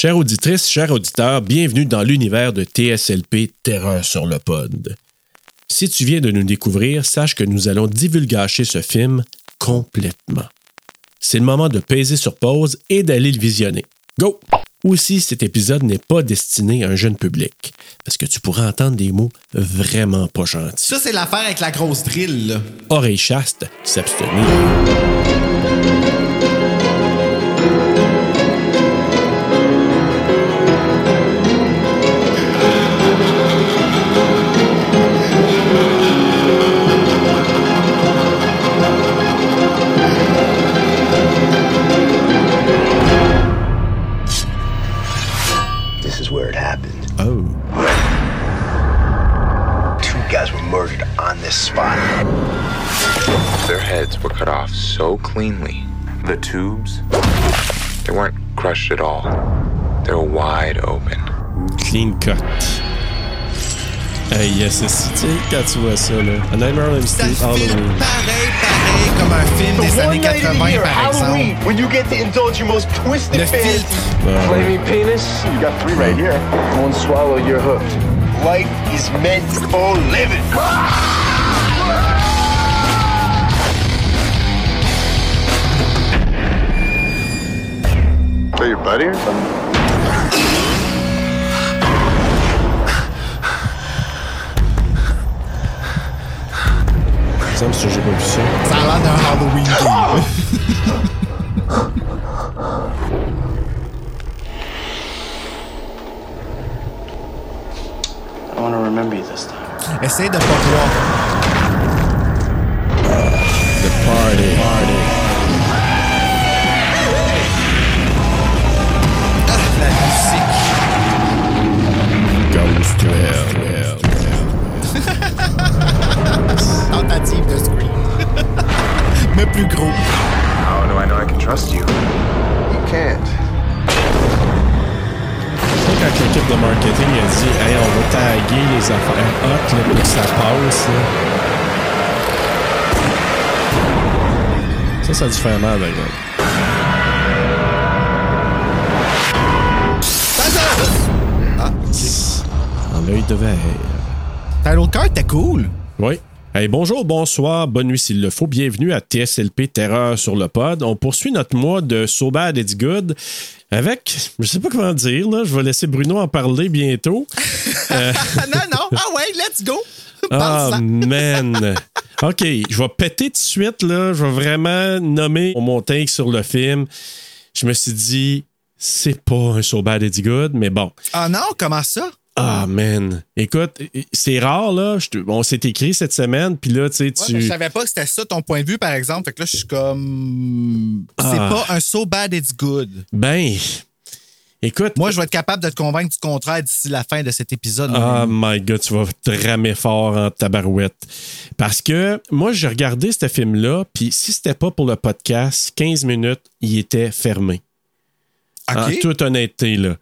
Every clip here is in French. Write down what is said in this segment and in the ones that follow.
Chère auditrice, chers auditeurs, bienvenue dans l'univers de TSLP Terreur sur le pod. Si tu viens de nous découvrir, sache que nous allons divulgacher ce film complètement. C'est le moment de peser sur pause et d'aller le visionner. Go! Aussi, cet épisode n'est pas destiné à un jeune public, parce que tu pourras entendre des mots vraiment pas gentils. Ça, c'est l'affaire avec la grosse drill, là. Oreille chaste, s'abstenir. Murdered on this spot. Their heads were cut off so cleanly. The tubes, they weren't crushed at all. They were wide open. Clean cut. Hey, yes, c'est tu sais, quand tu vois ça, là. A Nightmare on Elm Ça Street, filme Halloween. pareil, pareil, comme un film des The années one night a 80, year, par Halloween, exemple. when you get to indulge your most twisted Le fantasy. filtre. Flaming penis? You got three right here. One swallow, you're hooked. Life is meant for living. Are your buddy or something? Ça me semble que j'ai pas vu ça. Ça a l'air d'un Halloween game. I want to remember you this time. Essaye de pas croire. The Party. Party. La musique. Ghost Well. Tentative de scream. Mais plus gros. How do I know I can trust you? You can't. Quand l'équipe de marketing a dit Hey, on va taguer les affaires hot là, pour que ça passe. là. Ça, ça a dû faire mal, par exemple. Ah, En œil de verre. Title card, t'es cool. Oui. Hey, bonjour, bonsoir, bonne nuit s'il le faut. Bienvenue à TSLP Terreur sur le pod. On poursuit notre mois de So Bad It's Good avec, je sais pas comment dire, là, je vais laisser Bruno en parler bientôt. Ah, non, non. Ah ouais, let's go. Ah, Parle-en. man. OK, je vais péter tout de suite, là. Je vais vraiment nommer mon take sur le film. Je me suis dit, c'est pas un So Bad It's Good, mais bon. Ah non, comment ça? Ah, man. Écoute, c'est rare, là. On s'est écrit cette semaine, puis là, tu sais, tu. je savais pas que c'était ça ton point de vue, par exemple. Fait que là, je suis comme. C'est Ah. pas un so bad it's good. Ben, écoute. Moi, je vais être capable de te convaincre du contraire d'ici la fin de cet épisode. Oh my god, tu vas te ramer fort en tabarouette. Parce que moi, j'ai regardé ce film-là, puis si c'était pas pour le podcast, 15 minutes, il était fermé. En OK. toute honnêteté, là.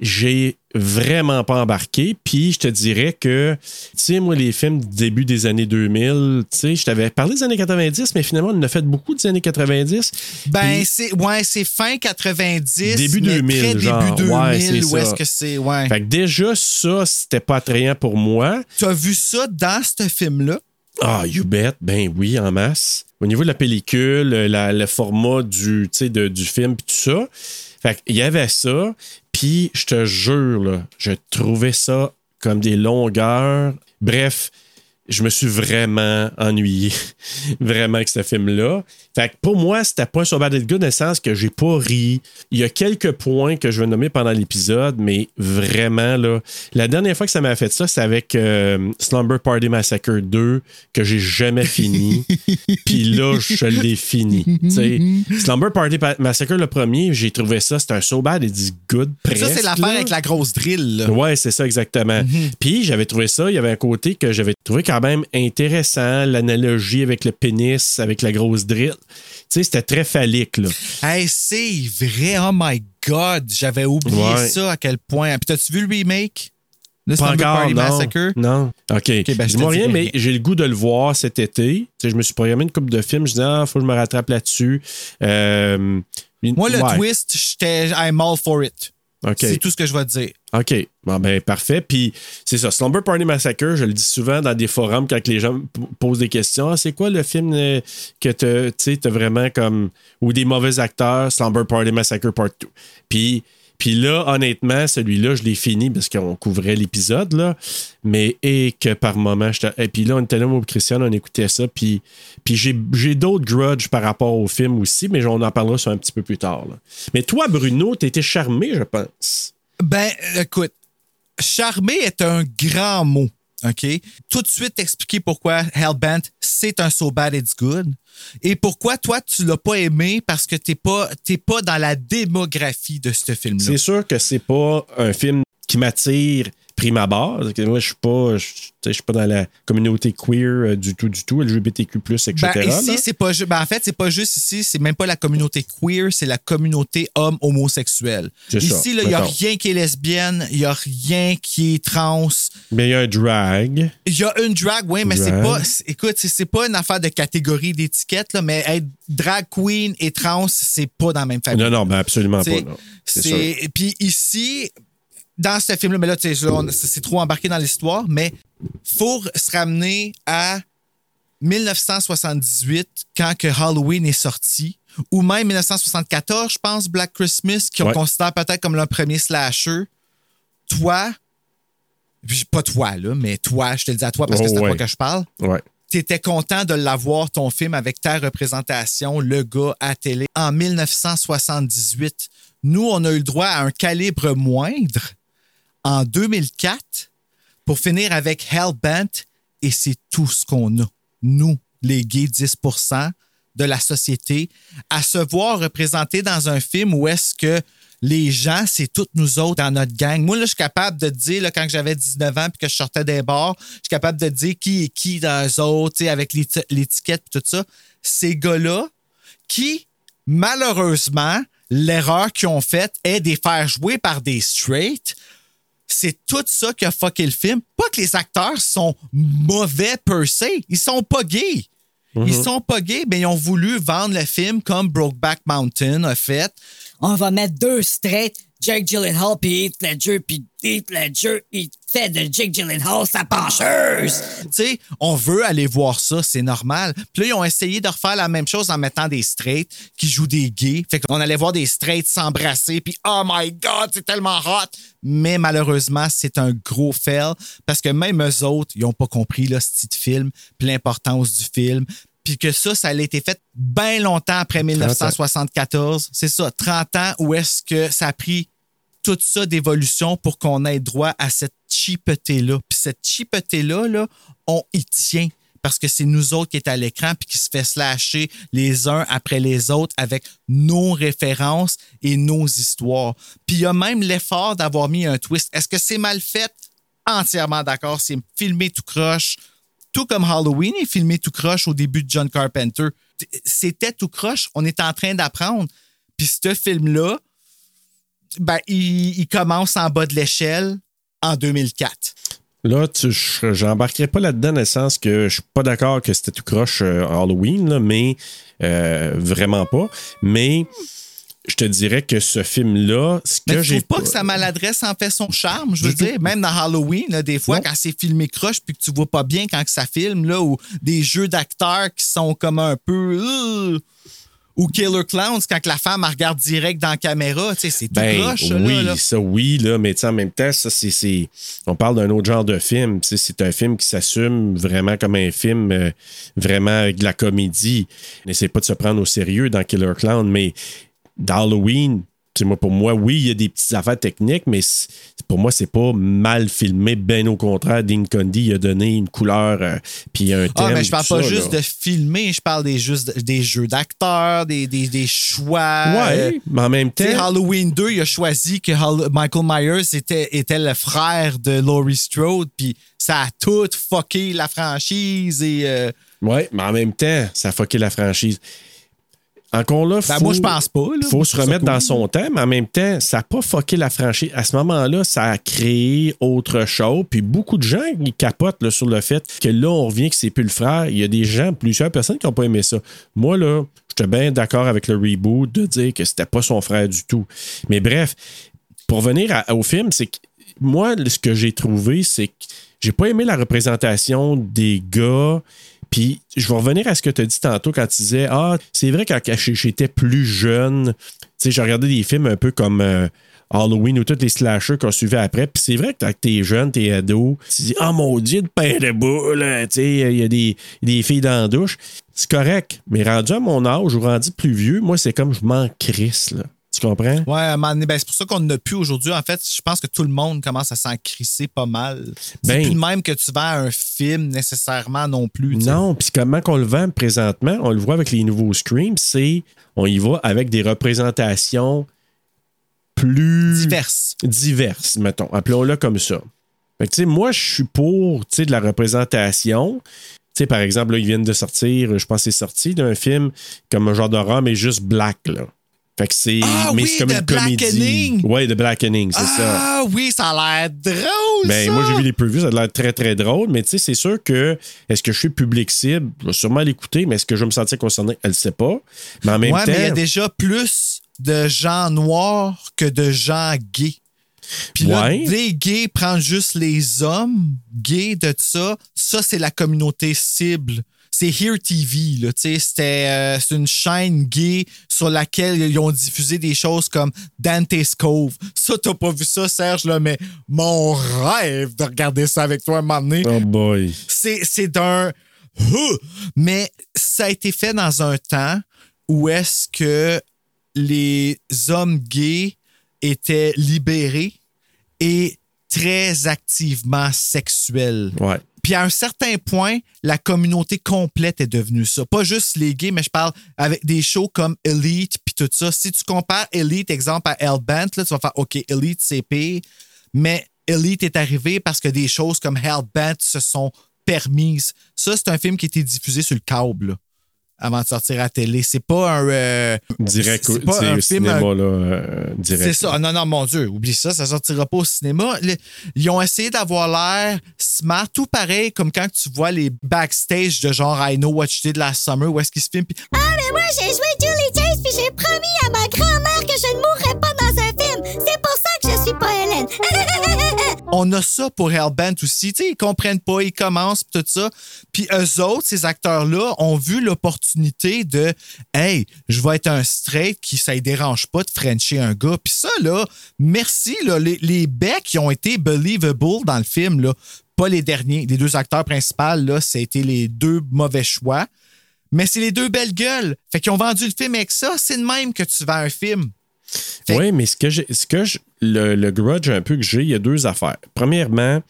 J'ai vraiment pas embarqué. Puis je te dirais que, tu sais, moi, les films du début des années 2000, tu sais, je t'avais parlé des années 90, mais finalement, on en a fait beaucoup des années 90. Ben, c'est ouais, c'est fin 90. Début mais 2000, Très genre. début 2000. Ouais, c'est où est-ce que c'est. Ouais. Fait que déjà, ça, c'était pas attrayant pour moi. Tu as vu ça dans ce film-là? Ah, you bet, ben oui, en masse. Au niveau de la pellicule, la- le format du, de- du film, puis tout ça. Fait qu'il y avait ça, puis je te jure, je trouvais ça comme des longueurs. Bref, je me suis vraiment ennuyé, vraiment, avec ce film-là. Fait que pour moi, c'était pas un So Bad Good dans le sens que j'ai pas ri. Il y a quelques points que je vais nommer pendant l'épisode, mais vraiment, là, la dernière fois que ça m'a fait ça, c'est avec euh, Slumber Party Massacre 2, que j'ai jamais fini. Puis là, je l'ai fini. Slumber Party Pa- Massacre, le premier, j'ai trouvé ça, c'était un So Bad It's Good presque. ça, c'est l'affaire avec la grosse drill. là. Ouais, c'est ça exactement. Puis j'avais trouvé ça, il y avait un côté que j'avais trouvé quand même intéressant, l'analogie avec le pénis, avec la grosse drill. Tu sais, c'était très phallique, là. Hey, c'est vrai. Oh my God. J'avais oublié Ouais. ça à quel point. Puis, t'as-tu vu le remake? Le Pas encore, Party non. Massacre? Non. OK. ben, je Dis-moi rien, mais j'ai le goût de le voir cet été. Je me suis programmé une couple de films. Je dis, ah, faut que je me rattrape là-dessus. Euh, Moi, le ouais. twist, j'étais I'm all for it. C'est tout ce que je vais te dire. OK. Bon, ben, parfait. Puis, c'est ça. Slumber Party Massacre, je le dis souvent dans des forums quand les gens posent des questions. Ah, c'est quoi le film euh, que tu t'as vraiment comme. Ou des mauvais acteurs, Slumber Party Massacre Part 2. Puis. Puis là, honnêtement, celui-là, je l'ai fini parce qu'on couvrait l'épisode, là. Mais, et que par moment, j'étais. Et puis là, on était là, moi, Christian, on écoutait ça. Puis, puis j'ai, d'autres grudges par rapport au film aussi, mais on en parlera sur un petit peu plus tard, là. Mais toi, Bruno, t'étais charmé, je pense. Ben, écoute, charmer est un grand mot. OK? Tout de suite expliquer pourquoi Hellbent, c'est un So Bad It's Good. Et pourquoi toi, tu l'as pas aimé parce que t'es pas, t'es pas dans la démographie de ce film-là. C'est sûr que c'est pas un film qui m'attire prime abord. Moi, je suis pas, je, suis pas dans la communauté queer euh, du tout, du tout, LGBTQ+, etc. Ben, ici, c'est pas ben, en fait, c'est pas juste ici, c'est même pas la communauté queer, c'est la communauté homme homosexuel. Ici, il n'y a rien qui est lesbienne, il n'y a rien qui est trans. Mais il y a un drag. Il y a une drag, oui, mais c'est pas. Écoute, c'est- pas une affaire de catégorie d'étiquette, mais être drag queen et trans, c'est pas dans la même famille. Non, non, ben absolument pas. Puis ici dans ce film là mais là tu c'est trop embarqué dans l'histoire mais faut se ramener à 1978 quand que Halloween est sorti ou même 1974 je pense Black Christmas qu'on Ouais. considère peut-être comme le premier slasher toi pas toi là mais toi je te le dis à toi parce que Oh, c'est à ouais. toi que je parle Ouais. T'étais content de l'avoir, ton film, avec ta représentation, le gars à télé, en 1978. Nous, on a eu le droit à un calibre moindre en 2004 pour finir avec Hellbent et c'est tout ce qu'on a. Nous, les gays 10 de la société, à se voir représentés dans un film où est-ce que les gens, c'est toutes nous autres dans notre gang. Moi, là, je suis capable de dire, là, quand j'avais 19 ans puis que je sortais des bars, je suis capable de dire qui est qui dans eux autres, avec l'éti- l'étiquette et tout ça. Ces gars-là, qui, malheureusement, l'erreur qu'ils ont faite est de les faire jouer par des straights. C'est tout ça qui a fucké le film. Pas que les acteurs sont mauvais per se. Ils sont pas gays. Ils sont pas gays, mais ils ont voulu vendre le film comme Brokeback Mountain a fait. On va mettre deux straight, Jake Gyllenhaal puis Heath Ledger, puis Heath Ledger, il fait de Jake Gyllenhaal sa pencheuse. Tu sais, on veut aller voir ça, c'est normal. Puis là, ils ont essayé de refaire la même chose en mettant des straights qui jouent des gays. Fait qu'on allait voir des straights s'embrasser, puis oh my God, c'est tellement hot! Mais malheureusement, c'est un gros fail parce que même eux autres, ils n'ont pas compris le style de film, l'importance du film. Puis que ça, ça a été fait bien longtemps après 1974. C'est ça, 30 ans où est-ce que ça a pris tout ça d'évolution pour qu'on ait droit à cette cheapeté-là. Puis cette cheapeté-là, là, on y tient parce que c'est nous autres qui est à l'écran puis qui se fait slasher les uns après les autres avec nos références et nos histoires. Puis il y a même l'effort d'avoir mis un twist. Est-ce que c'est mal fait? Entièrement d'accord. C'est filmé tout croche. Tout comme Halloween est filmé tout croche au début de John Carpenter. C'était tout croche. On est en train d'apprendre. Puis ce film-là, ben, il, commence en bas de l'échelle en 2004. Là, je- j'embarquerai pas là-dedans dans le sens que je suis pas d'accord que c'était tout croche euh, Halloween, mais euh, vraiment pas. Mais je te dirais que ce film-là, ce que je trouve pas que sa maladresse en fait son charme, je veux dire? Même dans Halloween, là, des fois, Non. quand c'est filmé croche puis que tu vois pas bien quand que ça filme, là, ou des jeux d'acteurs qui sont comme un peu. euh, ou Killer Clowns, quand que la femme elle regarde direct dans la caméra, tu sais, c'est tout Ben, croche, oui, là, là. ça, oui, là, mais en même temps, ça, c'est, On parle d'un autre genre de film. C'est un film qui s'assume vraiment comme un film euh, vraiment avec de la comédie. N'essaie pas de se prendre au sérieux dans Killer Clown, mais dans Halloween, tu sais, moi, pour moi, oui, il y a des petites affaires techniques, mais pour moi, c'est pas mal filmé. Bien au contraire, Dean Condy il a donné une couleur euh, puis un thème. Ah, mais je parle pas ça, juste là. de filmer, je parle des, juste, des jeux d'acteurs, des, des, des choix. euh, Ouais, mais en même temps. Halloween 2, il a choisi que Hall- Michael Myers était, était le frère de Laurie Strode, puis ça a tout fucké la franchise et. euh, Ouais, mais en même temps, ça a fucké la franchise. Encore là, Ben, faut, moi, je pense pas, là. faut se remettre dans cool. son temps, mais en même temps, ça n'a pas fucké la franchise. À ce moment-là, ça a créé autre chose. Puis beaucoup de gens ils capotent là, sur le fait que là, on revient que c'est plus le frère. Il y a des gens, plusieurs personnes qui n'ont pas aimé ça. Moi, là, j'étais bien d'accord avec le reboot de dire que c'était pas son frère du tout. Mais bref, pour revenir à- au film, c'est que moi, ce que j'ai trouvé, c'est que j'ai pas aimé la représentation des gars. Puis je vais revenir à ce que tu as dit tantôt quand tu disais Ah, c'est vrai quand j'étais plus jeune, tu sais, j'ai regardé des films un peu comme euh, Halloween ou tous les slashers qu'on suivait après. Puis c'est vrai que quand t'es jeune, t'es ado, tu dis Ah mon Dieu, de pain de boule, tu sais, il y a des, des filles dans la douche. C'est correct, mais rendu à mon âge ou rendu plus vieux, moi, c'est comme je m'en crisse, là. Tu comprends? Ouais, à un moment donné, ben, c'est pour ça qu'on n'a plus aujourd'hui. En fait, je pense que tout le monde commence à s'en crisser pas mal. C'est Ben- plus de même que tu vas à un film nécessairement non plus. Non, puis comment qu'on le vend présentement, on le voit avec les nouveaux Screams, c'est on y va avec des représentations plus Diverses. diverses, mettons. Appelons-le comme ça. Fait que, tu sais, moi, je suis pour tu sais, de la représentation. Tu sais, par exemple, là, ils viennent de sortir, je pense que c'est sorti d'un film comme un genre d'horreur, mais juste black, là. Fait que c'est. Ah mais oui, c'est comme une comédie. Blackening. Ouais, de Blackening, c'est ça. Ah oui, ça a l'air drôle. Ben, ça. moi, j'ai vu les previews, ça a l'air très, très drôle, mais tu sais, c'est sûr que est-ce que je suis public cible? Je vais sûrement l'écouter, mais est-ce que je vais me sentir concerné? Elle ne sait pas. Mais en même ouais, temps. mais il y a déjà plus de gens noirs que de gens gays. Puis là, Ouais. des gays prendre juste les hommes gays de ça, ça, c'est la communauté cible. C'est Here TV, là, tu sais, c'était euh, c'est une chaîne gay sur laquelle ils ont diffusé des choses comme Dante's Cove. Ça, t'as pas vu ça, Serge, là, mais mon rêve de regarder ça avec toi un moment donné. Oh boy. C'est, c'est d'un. Mais ça a été fait dans un temps où est-ce que les hommes gays étaient libérés et très activement sexuels. Ouais. Puis à un certain point, la communauté complète est devenue ça. Pas juste les gays, mais je parle avec des shows comme Elite puis tout ça. Si tu compares Elite, exemple, à Hellbent, là, tu vas faire OK, Elite, c'est pire. Mais Elite est arrivé parce que des choses comme Hellbent se sont permises. Ça, c'est un film qui a été diffusé sur le câble avant de sortir à la télé. C'est pas un. euh, Direct c'est au pas c'est un film, cinéma, un- là. euh, direct. c'est ça. Non, non, mon Dieu, oublie ça, ça sortira pas au cinéma. Le- Ils ont essayé d'avoir l'air smart, tout pareil comme quand tu vois les backstage de genre I Know What You Did Last Summer, où est-ce qu'ils se filment. puis Ah, mais moi, j'ai joué Julie Chase puis j'ai promis à ma grand-mère que je ne mourrais On a ça pour Hellbent aussi. Tu sais, ils comprennent pas, ils commencent, tout ça. Puis eux autres, ces acteurs-là, ont vu l'opportunité de Hey, je vais être un straight qui ça ne dérange pas de Frencher un gars. Puis ça, là, merci, là, les, les qui ont été believable dans le film, là, pas les derniers. Les deux acteurs principaux, là, été les deux mauvais choix. Mais c'est les deux belles gueules. Fait qu'ils ont vendu le film avec ça. C'est de même que tu vends un film. Fait- Oui, mais ce que, j'ai- ce que je- le, le grudge un peu que j'ai, il y a deux affaires. Premièrement,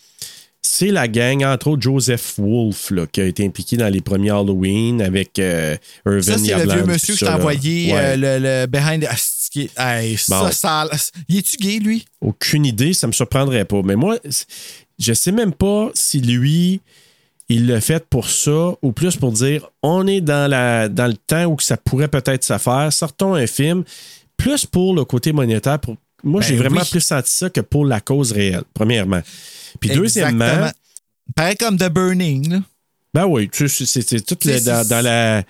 c'est la gang, entre autres Joseph Wolf, là, qui a été impliqué dans les premiers Halloween avec euh, Irvin Ça, c'est le vieux monsieur que je t'ai envoyé, Ouais. euh, le, le behind. Ah, c'est qui- hey, Bon. ça. Il est-tu gay, lui? Aucune idée, ça me surprendrait pas. Mais moi, je sais même pas si lui, il l'a fait pour ça ou plus pour dire on est dans, la, dans le temps où ça pourrait peut-être se faire, sortons un film, plus pour le côté monétaire. Pour, moi, Ben j'ai vraiment oui. plus senti ça que pour la cause réelle, premièrement. Puis deuxièmement. Pareil comme The Burning, là. ben oui, tu sais, c'est tout le- dans, dans la.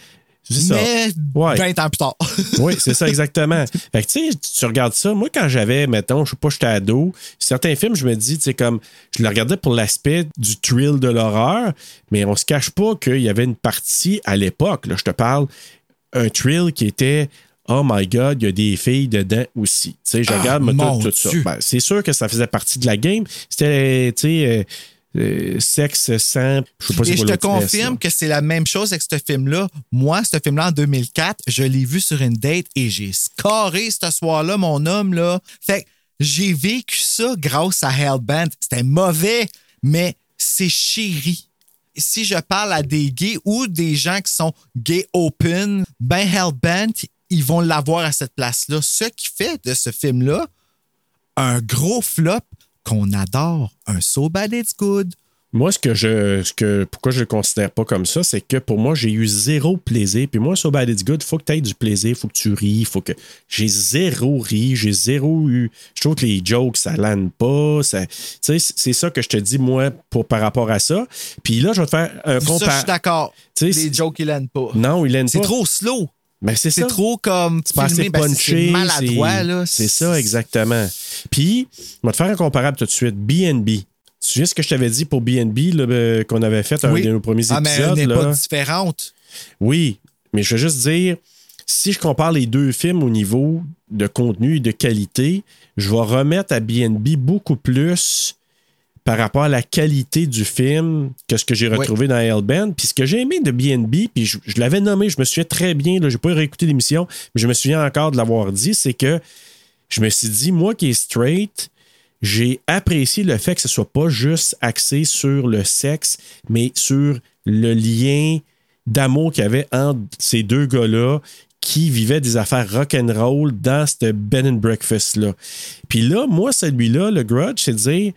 Ça. Mais Ouais. 20 ans plus tard. Oui, c'est ça, exactement. fait que, tu sais, tu regardes ça. Moi, quand j'avais, mettons, je sais pas, j'étais ado, certains films, je me dis, tu sais, comme, je le regardais pour l'aspect du thrill de l'horreur, mais on se cache pas qu'il y avait une partie à l'époque, là, je te parle, un thrill qui était. Oh my God, il y a des filles dedans aussi. Tu sais, je Ah, regarde moi, tout, tout ça. Ben, c'est sûr que ça faisait partie de la game. C'était, tu sais, euh, euh, sexe, sang. Je sais pas Et je te confirme que c'est la même chose avec ce film-là. Moi, ce film-là, en 2004, je l'ai vu sur une date et j'ai scoré ce soir-là, mon homme, là. Fait que j'ai vécu ça grâce à Hellbent. C'était mauvais, mais c'est chéri. Si je parle à des gays ou des gens qui sont gay open, ben Hellbent, ils vont l'avoir à cette place-là. Ce qui fait de ce film-là un gros flop qu'on adore. Un So Bad It's Good. Moi, ce que je. Ce que, pourquoi je le considère pas comme ça, c'est que pour moi, j'ai eu zéro plaisir. Puis moi, So Bad It's Good, faut que tu aies du plaisir, faut que tu ris, faut que. J'ai zéro ri, j'ai zéro eu. Je trouve que les jokes, ça lane pas. Ça... C'est ça que je te dis, moi, pour, par rapport à ça. Puis là, je vais te faire un Ça, je suis d'accord. Les jokes, ils l'aiment pas. Non, il l'aime pas. C'est trop slow. Ben, c'est C'est trop comme assez filmé, ben, c'est- punché. c'est maladroit, là. C'est ça, exactement. Puis, on va te faire un comparable tout de suite. BNB. Tu te souviens ce que je t'avais dit pour BNB euh, qu'on avait fait un Oui. de nos premiers Ah, mais épisodes? elle n'est pas différente. Oui, mais je veux juste dire, si je compare les deux films au niveau de contenu et de qualité, je vais remettre à BNB beaucoup plus par rapport à la qualité du film que ce que j'ai retrouvé dans Hellbent. Puis ce que j'ai aimé de BNB, puis je, je l'avais nommé, je me souviens très bien, je n'ai pas réécouté l'émission, mais je me souviens encore de l'avoir dit, c'est que je me suis dit, moi qui est straight, j'ai apprécié le fait que ce soit pas juste axé sur le sexe, mais sur le lien d'amour qu'il y avait entre ces deux gars-là qui vivaient des affaires rock'n'roll dans ce bed and breakfast-là. Puis là, moi, celui-là, le grudge, c'est de dire,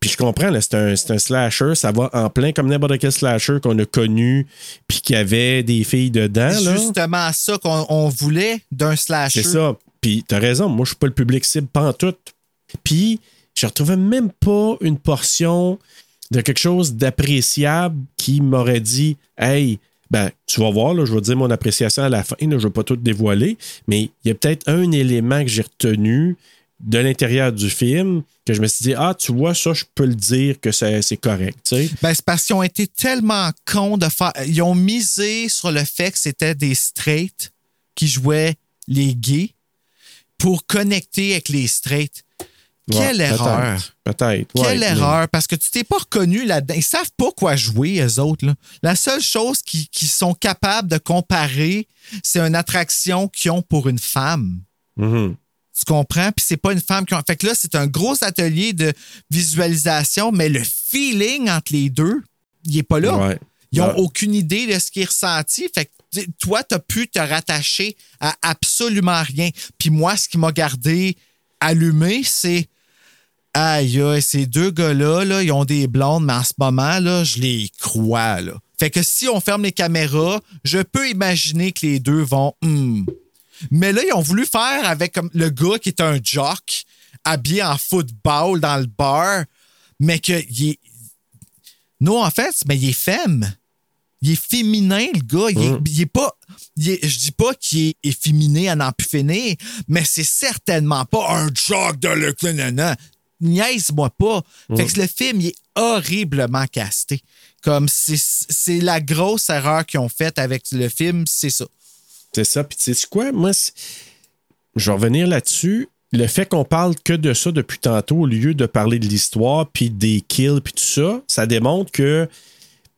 puis je comprends, c'est un, slasher, ça va en plein comme n'importe quel slasher qu'on a connu, puis qu'il y avait des filles dedans. C'est justement ça qu'on on voulait d'un slasher. C'est ça. Puis t'as raison, moi je suis pas le public cible pantoute. Puis je retrouvais même pas une portion de quelque chose d'appréciable qui m'aurait dit Hey, ben, tu vas voir, là, je vais te dire mon appréciation à la fin, là, je vais pas tout dévoiler, mais il y a peut-être un élément que j'ai retenu de l'intérieur du film que je me suis dit Ah, tu vois, ça, je peux le dire que c'est correct. tu sais. Ben, c'est parce qu'ils ont été tellement cons de faire. Ils ont misé sur le fait que c'était des straights qui jouaient les gays pour connecter avec les straights. Quelle Ouais, erreur! Peut-être. Ouais, Quelle mais- erreur! Parce que tu t'es pas reconnu là-dedans. Ils savent pas quoi jouer, eux autres. là. La seule chose qu'ils qui sont capables de comparer, c'est une attraction qu'ils ont pour une femme. Mhm. Tu comprends? Puis c'est pas une femme qui ont. Fait que là, c'est un gros atelier de visualisation, mais le feeling entre les deux, il est pas là. Ouais. Ils n'ont Ouais. aucune idée de ce qui est ressenti. Fait que toi, tu as pu te rattacher à absolument rien. Puis moi, ce qui m'a gardé allumé, c'est Aïe, aïe, ces deux gars-là, là, ils ont des blondes, mais en ce moment, là, je les crois. Là. Fait que si on ferme les caméras, je peux imaginer que les deux vont. Hmm. Mais là, ils ont voulu faire avec comme, le gars qui est un jock, habillé en football dans le bar, mais que il est. Non, en fait, mais il est femme. Il est féminin, le gars. Il, est, il est pas. il est- je dis pas qu'il est efféminé à n'en plus finir, mais c'est certainement pas un jock de le. Niaise-moi pas. Fait que le film, il est horriblement casté. Comme c'est c'est la grosse erreur qu'ils ont faite avec le film, c'est ça. C'est ça. Puis tu sais quoi? Moi, je vais revenir là-dessus. Le fait qu'on parle que de ça depuis tantôt, au lieu de parler de l'histoire, puis des kills, puis tout ça, ça démontre que,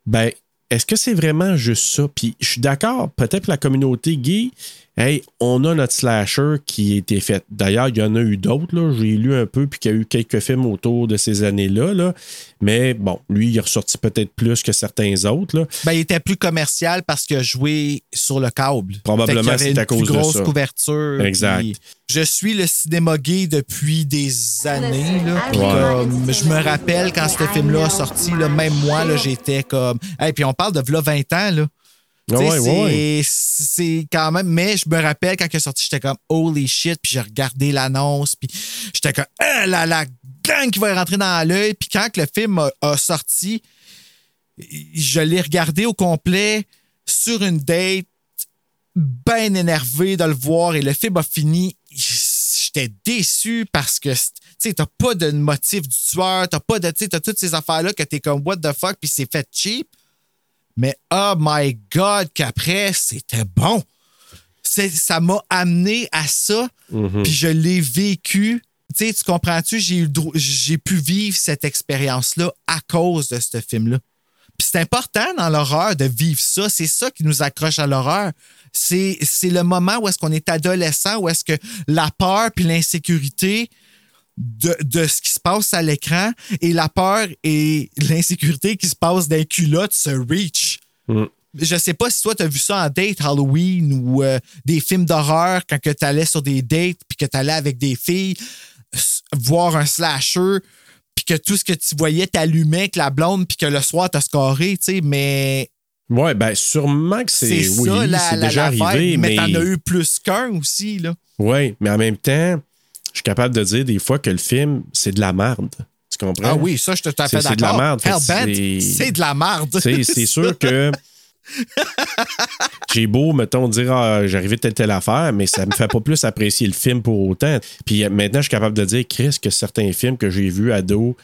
ben, est-ce que c'est vraiment juste ça? Puis je suis d'accord, peut-être la communauté gay, hey, on a notre slasher qui a été fait. D'ailleurs, il y en a eu d'autres, là. J'ai lu un peu, puis qu'il y a eu quelques films autour de ces années-là, là. Mais bon, lui, il est ressorti peut-être plus que certains autres, là. Ben, il était plus commercial parce qu'il a joué sur le câble. Probablement, c'est une à cause de grosse ça. couverture. Exact. puis Je suis le cinéma gay depuis des années. Là, puis Ouais. comme, je me rappelle quand ce film-là a sorti, là, même moi, là, j'étais comme. Et puis on parle de v'là 20 ans. Là. Ah ouais, ouais, c'est- ouais. quand même. Mais je me rappelle quand il est sorti, j'étais comme holy shit, puis j'ai regardé l'annonce, puis j'étais comme ah, la, la gang qui va rentrer dans l'œil. Puis quand le film a, a sorti, je l'ai regardé au complet sur une date, bien énervé de le voir, et le film a fini. J'étais déçu parce que tu sais, t'as pas de motif du tueur, t'as pas de. Tu sais, t'as toutes ces affaires-là que t'es comme what the fuck, puis c'est fait cheap. Mais oh my God, qu'après, c'était bon. Ça m'a amené à ça, puis je l'ai vécu. Tu sais, tu comprends-tu? J'ai pu vivre cette expérience-là à cause de ce film-là. Puis c'est important dans l'horreur de vivre ça. C'est ça qui nous accroche à l'horreur. C'est c'est le moment où est-ce qu'on est adolescent, où est-ce que la peur puis l'insécurité de, de ce qui se passe à l'écran et la peur et l'insécurité qui se passe dans les culottes se reach. Je sais pas si toi, tu as vu ça en date Halloween ou euh, des films d'horreur quand tu allais sur des dates puis que tu allais avec des filles voir un slasher puis que tout ce que tu voyais t'allumait avec la blonde puis que le soir t'as scoré, tu sais, mais Ouais, ben sûrement que c'est. Oui, ça la, c'est la- déjà l'affaire. arrivé, mais mais. t'en as eu plus qu'un aussi, là. Oui, mais en même temps, je suis capable de dire des fois que le film, c'est de la merde. Tu comprends? Ah oui, ça, je te tout à fait C'est- c'est de la d'accord. merde, c'est- de la merde. C'est sûr que J'ai beau, mettons, dire ah, j'arrivais telle telle affaire, mais ça me fait pas plus apprécier le film pour autant. Puis euh, maintenant, je suis capable de dire, Chris, que certains films que j'ai vus ado,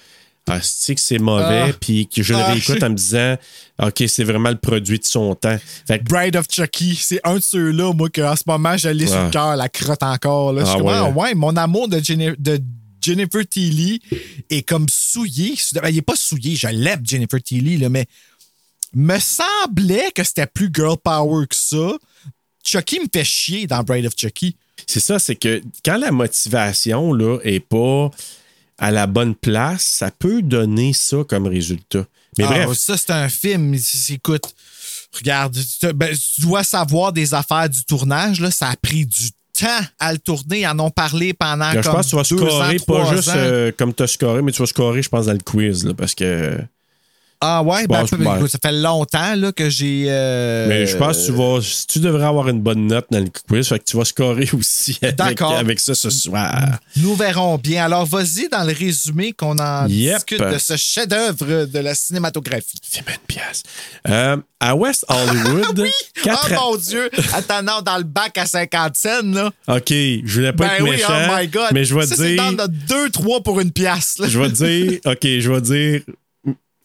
ah, que c'est mauvais, Ah. puis que je le Ah, réécoute en me disant, OK, c'est vraiment le produit de son temps. Fait que Bride of Chucky, c'est un de ceux-là, moi, qu'en ce moment, je l'ai sur le cœur, la crotte encore. Là. Je suis Ah comme, ouais. ah ouais, mon amour de, Jenni- de Jennifer Tilly est comme souillé. Ben, il est pas souillé, je l'aime, Jennifer Tilly, là, mais me semblait que c'était plus girl power que ça. Chucky me fait chier dans Bride of Chucky. C'est ça, c'est que quand la motivation là, est pas à la bonne place, ça peut donner ça comme résultat. Mais Ah, bref, ça, c'est un film. Écoute, regarde, tu, ben, tu dois savoir des affaires du tournage. Là, ça a pris du temps à le tourner. Ils en ont parlé pendant je comme pense que tu vas scorer ans, pas juste euh, comme tu as scoré, mais tu vas scorer, je pense, dans le quiz, là, parce que. Ah ouais, ben, peu- ben. écoute, ça fait longtemps là, que j'ai. euh, Mais je pense que tu vas. Tu devrais avoir une bonne note dans le quiz, fait que tu vas scorer aussi avec, ça ce soir. Nous verrons bien. Alors, vas-y dans le résumé qu'on en Yep. discute de ce chef-d'œuvre de la cinématographie. Fais-moi une pièce. Euh, à West Hollywood, Oui! quatre Oh mon Dieu! Attends, non, dans le bac à 50 cents, là. OK, je voulais pas Ben être oui, méchant. oh my God! Mais je vais te c'est dire. dans notre 2-3 pour une pièce, là. Je vais dire, OK, je vais dire,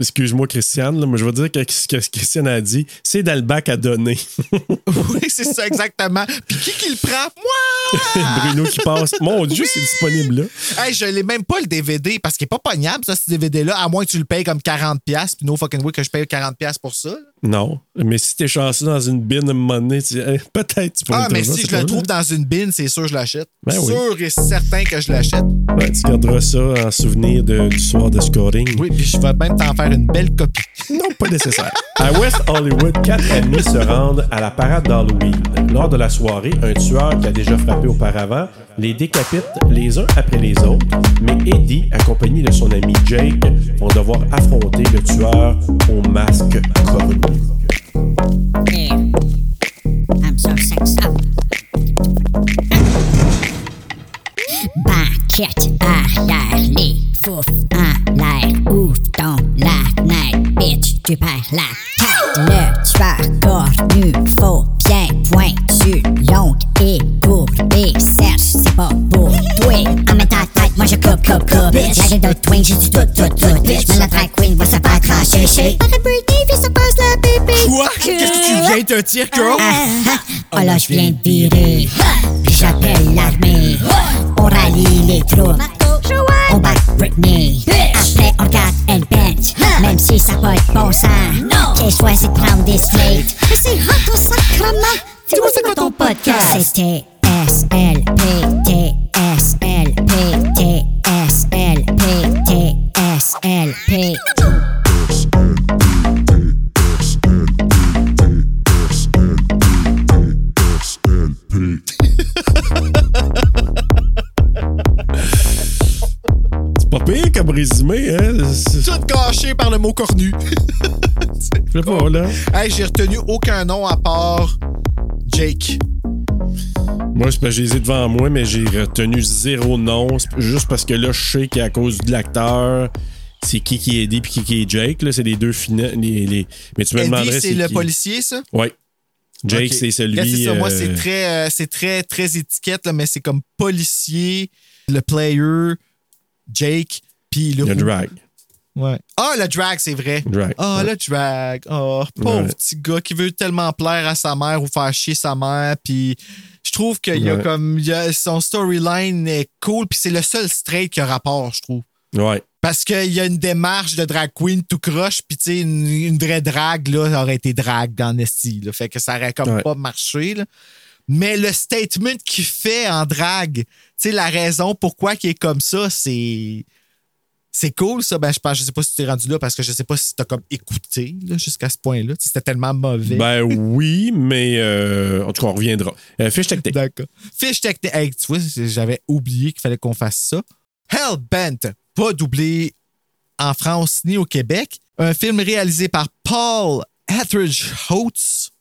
excuse-moi, Christiane, là, mais je vais dire que ce que Christiane a dit, c'est dans le bac à donner. oui, c'est ça, exactement. Puis qui qui le prend? Moi! Bruno qui passe. Mon Dieu, c'est disponible là. Hey, je l'ai même pas le DVD parce qu'il est pas pognable, ça, ce DVD-là, à moins que tu le payes comme 40$. Puis no fucking way que je paye 40$ pour ça. là. Non. Mais si t'es chanceux dans une bin à un moment donné, tu- eh, peut-être tu pourrais Ah, mais si je le trouve dans une bin, c'est sûr que je l'achète. Ben oui. sûr et certain que je l'achète. Ouais, tu garderas ça en souvenir de- du soir de scoring. Oui, puis je vais même t'en faire une belle copie. Non, pas nécessaire. À West Hollywood, quatre amis se rendent à la parade d'Halloween. Lors de la soirée, un tueur qui a déjà frappé auparavant les décapite les uns après les autres, mais Eddie, accompagné de son ami Jake, vont devoir affronter le tueur au masque cornu. Up. Banquette arrière, les fouf en l'air, ouvre ton la fenêtre, bitch, tu perds la tête. Le tueur cornu, faux, bien pointu, longue et courbé, Serge, c'est pas pour toi. En mettant ta tête, moi je coupe, coupe, coupe, bitch. Gueule de twin, j'ai du tout, tout, tout, bitch. Mais la drag queen, va se faire trancher, shit. Puis passe la. Quoi? Qu'est-ce que tu viens te dire, girl? Oh là, je viens de virer. Puis j'appelle l'armée. On rallie les troupes. On bat Britney. Après, on regarde elle bench. Même si ça n'a pas de bon sens. Qu'elle choisit de prendre des straight. Mais c'est hot au sacrement. Dis-moi, c'est quoi ton podcast? C'est TSLP, TSLP, TSLP, TSLP. Résumé, hein? Tout gâché par le mot cornu. Je sais pas, là. hey, j'ai retenu aucun nom à part Jake. Moi, je les ai devant moi, mais j'ai retenu zéro nom. Juste parce que là, je sais qu'à cause de l'acteur, c'est qui qui est Eddie puis qui qui est Jake. Là, c'est les deux finales. Les, les- Mais tu me demanderais c'est le qui? policier, ça? Ouais. Jake, c'est celui. C'est ça. Moi, euh, c'est très, euh, c'est très, très étiquette, là, mais c'est comme policier, le player, Jake, puis le. Drag. Ouais. Ah, le drag, c'est vrai. Drag, Ah, ouais. le drag. Oh, pauvre Ouais. petit gars qui veut tellement plaire à sa mère ou faire chier sa mère. Puis je trouve qu'il y a comme. il y a- son storyline est cool. Puis c'est le seul straight qui a rapport, je trouve. Ouais. Parce qu'il y a une démarche de drag queen tout croche, puis tu sais, une, une vraie drague, là, ça aurait été drague dans Nessie. Fait que ça aurait comme Ouais. pas marché. Là. Mais le statement qu'il fait en drague, tu sais, la raison pourquoi il est comme ça, c'est. C'est cool, ça. Ben, je pense, je sais pas si tu es rendu là parce que je sais pas si tu as comme écouté là, jusqu'à ce point-là. C'était tellement mauvais. Ben oui, mais euh, en tout cas, on reviendra. Euh, fiche technique. D'accord. Technique. Hey, tu vois, j'avais oublié qu'il fallait qu'on fasse ça. Hellbent, pas doublé en France ni au Québec. Un film réalisé par Paul Etheridge Holtz.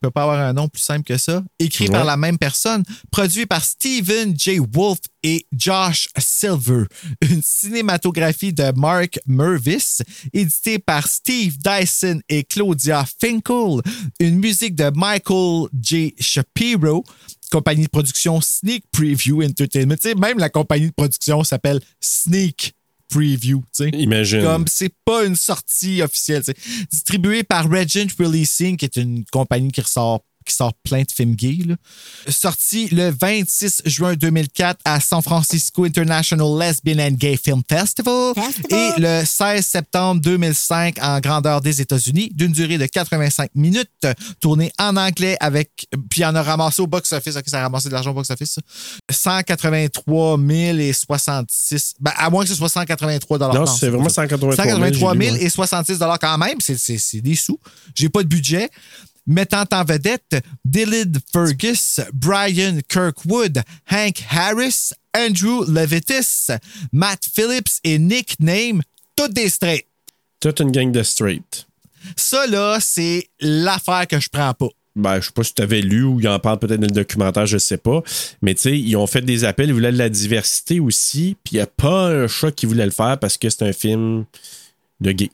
Peut pas avoir un nom plus simple que ça. Écrit Ouais. par la même personne, produit par Stephen J. Wolf et Josh Silver. Une cinématographie de Mark Mervis, édité par Steve Dyson et Claudia Finkel. Une musique de Michael J. Shapiro. Compagnie de production Sneak Preview Entertainment. Tu sais, même la compagnie de production s'appelle Sneak Preview. tu sais. Imagine. Comme c'est pas une sortie officielle. c'est Distribué par Regent Releasing, qui est une compagnie qui ressort qui sort plein de films gays. là. Sorti le 26 juin 2004 à San Francisco International Lesbian and Gay Film Festival, Festival. et le 16 septembre 2005 en grandeur des États-Unis, d'une durée de 85 minutes, tourné en anglais avec, puis en a ramassé au box-office, ok, ça a ramassé de l'argent au box-office, ça. 183 066, ben, à moins que ce soit 183 Non, c'est vraiment 183 000, 183 j'ai 000 lu, et 66 quand même, c'est des sous. J'ai pas de budget. Mettant en vedette Dylan Fergus, Brian Kirkwood, Hank Harris, Andrew Levitis, Matt Phillips et Nick Name, toutes des straight. Toute une gang de straight. Ça, là, c'est l'affaire que je prends pas. Ben, je sais pas si tu avais lu ou ils en parlent peut-être dans le documentaire, je sais pas. Mais tu sais, ils ont fait des appels, ils voulaient de la diversité aussi. Puis il n'y a pas un chat qui voulait le faire parce que c'est un film de gay.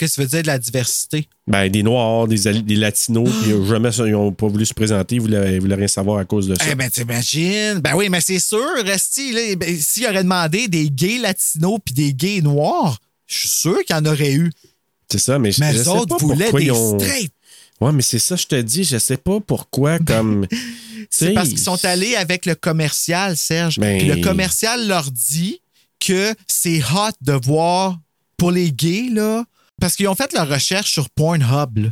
Qu'est-ce que tu veux dire de la diversité? Ben, des Noirs, des, Latinos, puis ils ont jamais ils ont pas voulu se présenter, ils voulaient, ils voulaient rien savoir à cause de ça. Eh ben, t'imagines? Ben oui, mais c'est sûr, Resti, là, ben, s'il aurait demandé des gays latinos puis des gays noirs, je suis sûr qu'il y en aurait eu. c'est ça, mais je, Mais je les sais autres pas voulaient pourquoi des ils ont. straight. Ouais, mais c'est ça, je te dis, je sais pas pourquoi, comme. C'est parce qu'ils sont allés avec le commercial, Serge. Ben- Puis le commercial leur dit que c'est hot de voir pour les gays, là, parce qu'ils ont fait leur recherche sur Pornhub. là.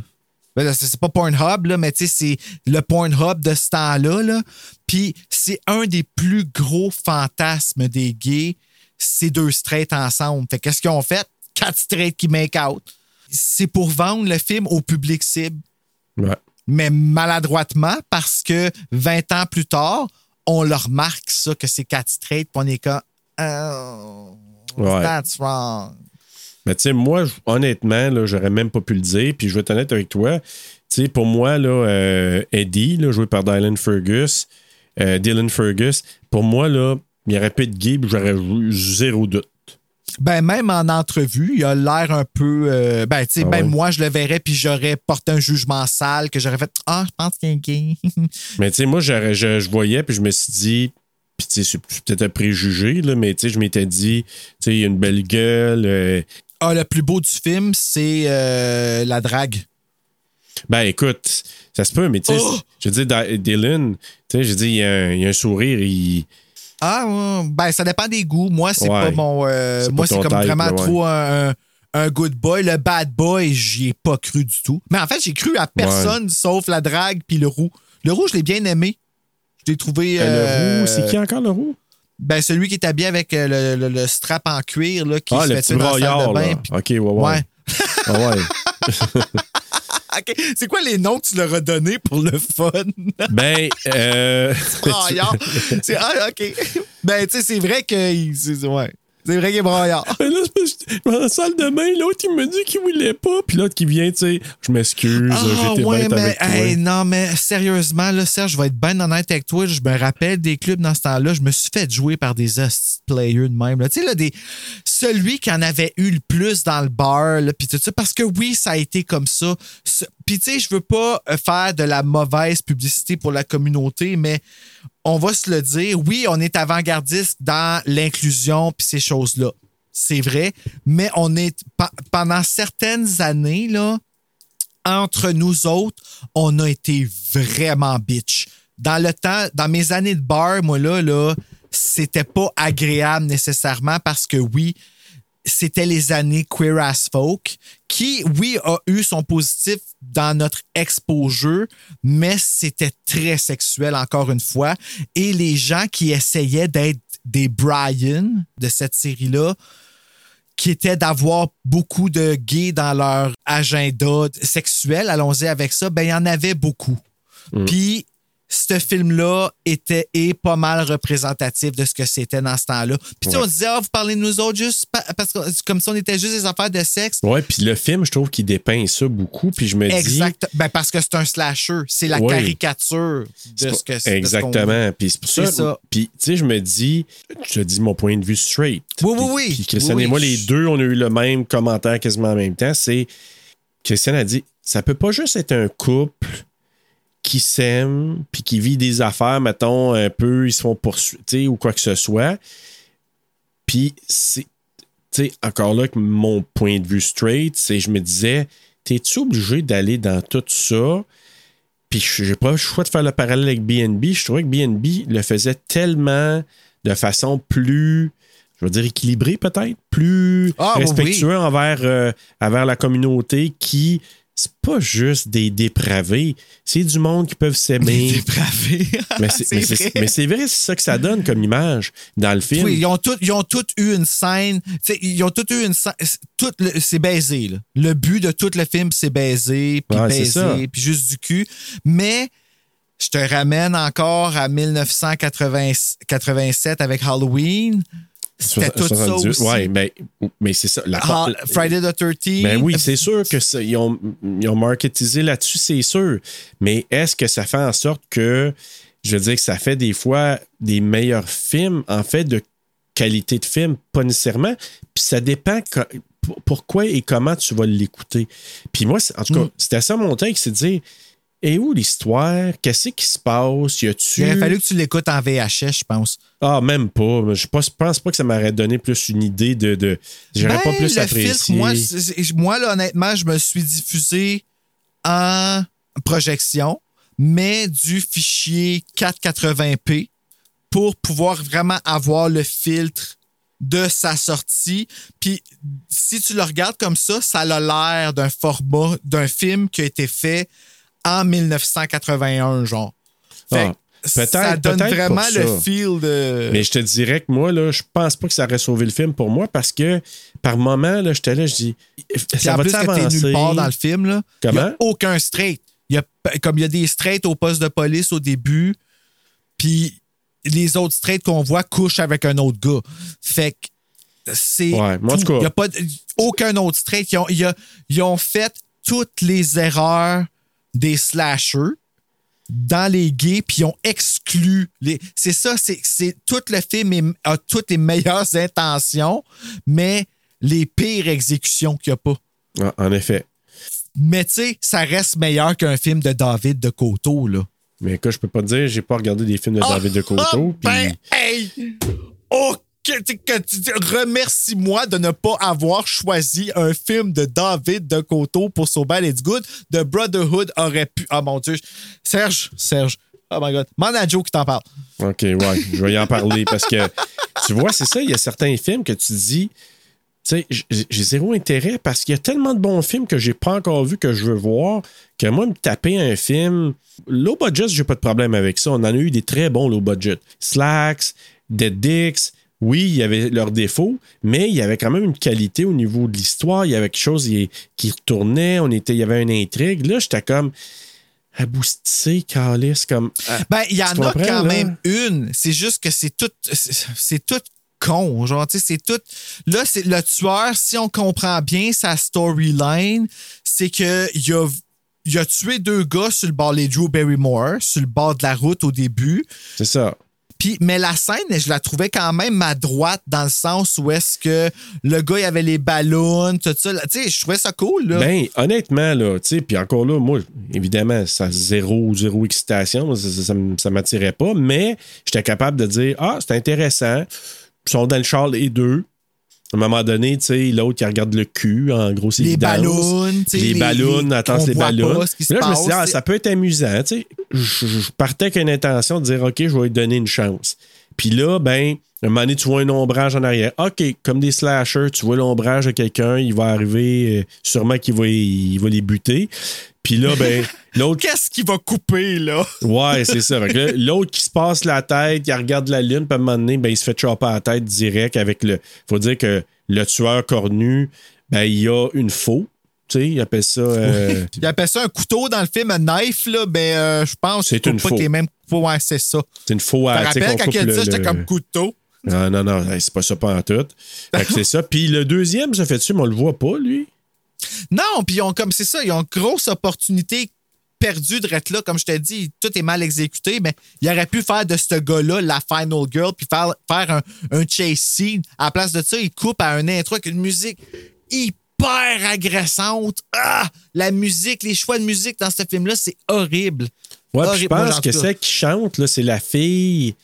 Ben c'est pas Pornhub, là, mais tu sais, c'est le Pornhub de ce temps-là. Là. Puis c'est un des plus gros fantasmes des gays, ces deux straight ensemble. Fait qu'est-ce qu'ils ont fait? Quatre straight qui make out. C'est pour vendre le film au public cible Ouais. mais maladroitement parce que 20 ans plus tard, on leur remarque ça, que c'est quatre straight, puis on est comme Oh, Ouais. that's wrong. Mais tu sais, moi, honnêtement, là, j'aurais même pas pu le dire. Puis je vais être honnête avec toi. Tu sais, pour moi, là, euh, Eddie, là, joué par Dylan Fergus, euh, Dylan Fergus, pour moi, là, il aurait pu être gay, puis j'aurais zéro doute. Ben, même en entrevue, il a l'air un peu. euh, ben, tu sais, Ah même ouais. moi, je le verrais, puis j'aurais porté un jugement sale, que j'aurais fait Ah, je pense qu'il est gay. Mais tu sais, moi, je, je voyais, puis je me suis dit, puis tu sais, c'est peut-être un préjugé, là, mais tu sais, je m'étais dit, tu sais, il a une belle gueule. euh, ah, le plus beau du film, c'est euh, la drague. ben écoute, ça se peut, mais tu sais, Oh! je veux dire, Dy- Dylan, tu sais, je dis, il il a un sourire, il. Ah, ouais, ben, ça dépend des goûts. Moi, c'est Ouais. pas mon. euh, moi, c'est comme type, vraiment ouais. trop un, un- good boy. Le bad boy, j'y ai pas cru du tout. Mais en fait, j'ai cru à personne sauf la drague puis le roux. Le roux, je l'ai bien aimé. Je l'ai trouvé. Ben, le euh, roux, c'est qui encore le roux? Ben, celui qui est habillé avec euh, le, le- le strap en cuir, là, qui Ah, se le fait petit dans la salle broyard, de bain. là. puis- OK, ouais, ouais. Ouais. Ah ouais. OK. C'est quoi les noms que tu leur as donnés pour le fun? Ben, euh, broyard. C'est, ah, OK. Ben, tu sais, c'est vrai que. ouais. C'est vrai qu'il est broyard. Ben là, j'étais dans la salle de bain, l'autre, il me dit qu'il voulait pas, puis l'autre qui vient, tu sais, je m'excuse, Ah, j'étais ouais, bête mais, avec toi. hey, non, mais sérieusement, là, Serge, je vais être bien honnête avec toi. Je me rappelle des clubs dans ce temps-là. Je me suis fait jouer par des de players de même. là. Tu sais, là, des... celui qui en avait eu le plus dans le bar, là, puis tout ça, parce que oui, ça a été comme ça. Puis, tu sais, je veux pas euh, faire de la mauvaise publicité pour la communauté, mais on va se le dire. Oui, on est avant-gardiste dans l'inclusion puis ces choses-là. C'est vrai, mais on est pe- pendant certaines années, là, entre nous autres, on a été vraiment bitch. Dans le temps, dans mes années de bar, moi là, là, c'était pas agréable nécessairement parce que oui, c'était les années Queer as Folk, qui, oui, a eu son positif dans notre exposure, mais c'était très sexuel, encore une fois. Et les gens qui essayaient d'être des Brian de cette série-là, qui était d'avoir beaucoup de gays dans leur agenda sexuel, allons-y avec ça, ben il y en avait beaucoup. Puis ce film-là était est pas mal représentatif de ce que c'était dans ce temps-là. Puis tu sais, Ouais. on disait, ah, vous parlez de nous autres juste pa- parce que comme si on était juste des affaires de sexe. Ouais, puis le film, je trouve qu'il dépeint ça beaucoup. Puis je me dis. Exact. Ben parce que c'est un slasher. C'est la caricature de ce que c'est. Exactement. Puis c'est pour ça. Ça. Puis, tu sais, je me dis, je te dis mon point de vue straight. Oui, oui, oui. Puis Christiane Oui, et moi, les deux, on a eu le même commentaire quasiment en même temps. C'est. Christiane a dit, ça peut pas juste être un couple qui s'aime, puis qui vit des affaires, mettons, un peu, ils se font poursuivre, ou quoi que ce soit. Puis, c'est. Encore là, que mon point de vue straight, c'est je me disais, t'es-tu obligé d'aller dans tout ça? Puis j'ai pas le choix de faire le parallèle avec BNB. Je trouvais que BNB le faisait tellement de façon plus, je veux dire, équilibrée peut-être, plus Ah, oui, respectueux envers, euh, envers la communauté qui, c'est pas juste des dépravés, c'est du monde qui peuvent s'aimer. Dépravé. mais c'est mais c'est- vrai. c'est ça que ça donne comme image dans le film. Oui, ils ont tous ils ont toutes eu une scène. Ils ont tous eu une scène. C'est baisé. là. Le but de tout le film, c'est baiser, puis Ouais, baiser, puis juste du cul. Mais je te ramène encore à 1987 avec Halloween. C'était tout ça 78. aussi. Ouais, mais, mais c'est ça. La, Ha- Friday the 13th. Ben oui, c'est sûr que ça- ils, ont, ils ont marketisé là-dessus, c'est sûr. Mais est-ce que ça fait en sorte que, je veux dire que ça fait des fois des meilleurs films, en fait, de qualité de film, pas nécessairement. Puis ça dépend pourquoi et comment tu vas l'écouter. Puis moi, en tout cas, Mm. c'était ça mon take, c'est de dire, et où l'histoire? Qu'est-ce qui se passe? Y a-tu. Il aurait fallu que tu l'écoutes en VHS, je pense. Ah, même pas. Je pense, pas que ça m'aurait donné plus une idée de. de J'aurais Ben, pas plus le apprécié. filtre, moi, moi, là, honnêtement, je me suis diffusé en projection, mais du fichier 480p pour pouvoir vraiment avoir le filtre de sa sortie. Puis si tu le regardes comme ça, ça a l'air d'un format d'un film qui a été fait en 1981, genre. Fait Ah, que peut-être- ça donne vraiment le feel de... Mais je te dirais que moi, là, je pense pas que ça aurait sauvé le film pour moi parce que par moment, là, j'étais là, je dis. Ça va plus que nulle part dans le film, là. A Comment? aucun straight. Y a, comme il y a des straights au poste de police au début, puis les autres straights qu'on voit couchent avec un autre gars. Fait que c'est. Ouais, moi, en tout tout. cas- Il n'y a pas aucun autre straight. Ils ont, ils ont- ils ont fait toutes les erreurs des slashers dans les gays, puis ils ont exclu. Les... C'est ça, c'est, c'est tout le film est- a toutes les meilleures intentions, mais les pires exécutions qu'il n'y a pas. Ah, en effet. Mais tu sais, ça reste meilleur qu'un film de David de Coteau, là. Mais écoute, je peux pas te dire, j'ai pas regardé des films de David de Coteau. Ah, ben, hey! Oh, que, tu- remercie-moi de ne pas avoir choisi un film de David de Coteau pour So Bad It's Good. The Brotherhood aurait pu. Ah mon Dieu. Serge, Serge. Oh my God. Joe qui t'en parle. OK, ouais, je vais y en parler parce que tu vois, c'est ça, il y a certains films que tu dis, tu sais, j'ai zéro intérêt parce qu'il y a tellement de bons films que j'ai pas encore vu que je veux voir que moi, me taper un film low budget, j'ai pas de problème avec ça. On en a eu des très bons low budget. Slacks, Dead Dicks. Oui, il y avait leurs défauts, mais il y avait quand même une qualité au niveau de l'histoire. Il y avait quelque chose qui, retournait. On était, il y avait une intrigue. Là, j'étais comme aboustissé, calice, comme. ah, Ben, il y en a quand là? même une. C'est juste que c'est tout. c'est- tout con. Genre, tu sais, c'est tout. Là, c'est le tueur, si on comprend bien sa storyline, c'est que il a, il a tué deux gars sur le bord, les Drew Barrymore, sur le bord de la route au début. C'est ça. Mais la scène, je la trouvais quand même à droite dans le sens où est-ce que le gars, avait les ballons, tout ça. Tu sais, je trouvais ça cool, là. Ben, honnêtement, là, tu sais, puis encore là, moi, évidemment, ça zéro, zéro excitation, ça, ça m'attirait pas, mais j'étais capable de dire, ah, c'est intéressant. Ils sont dans le char les deux. À un moment donné, tu sais, l'autre, il regarde le cul, en gros, c'est Les ballons, Les, ballons, attends, on les ballons. qui Là, je me suis dit, ah, c'est- ça peut être amusant, tu sais. Je, je partais avec une intention de dire, OK, je vais lui donner une chance. Puis là, ben, un moment donné, tu vois un ombrage en arrière. OK, comme des slashers, tu vois l'ombrage de quelqu'un, il va arriver, euh, sûrement qu'il va, il va les buter. Puis là, ben, l'autre. Qu'est-ce qui va couper, là? Ouais, c'est ça. L'autre qui se passe la tête, il regarde la lune, puis à un moment donné, ben, il se fait chopper à la tête direct avec le. Faut dire que le tueur cornu, ben, il a une faux. Tu sais, il appelle ça. euh, Il appelle ça un couteau dans le film, un knife, là. Ben, euh, je pense C'est qu'il une pas faux. que les mêmes. Ouais, c'est ça. C'est une faux tu sais, rappelles qu'on quand a dit ça, j'étais comme couteau. Non, non, non, c'est pas ça, pas en tout. Fait que c'est ça. Puis le deuxième, ça fait dessus, mais on le voit pas, lui? Non, puis ils ont comme c'est ça, ils ont une grosse opportunité perdue de être là. Comme je t'ai dit, tout est mal exécuté, mais il aurait pu faire de ce gars-là la final girl, puis faire, faire un, un chase scene. À la place de ça, il coupe à un intro avec une musique hyper agressante. Ah! La musique, les choix de musique dans ce film-là, c'est horrible. Ouais, puis je pense que celle qui chante, là, c'est la fille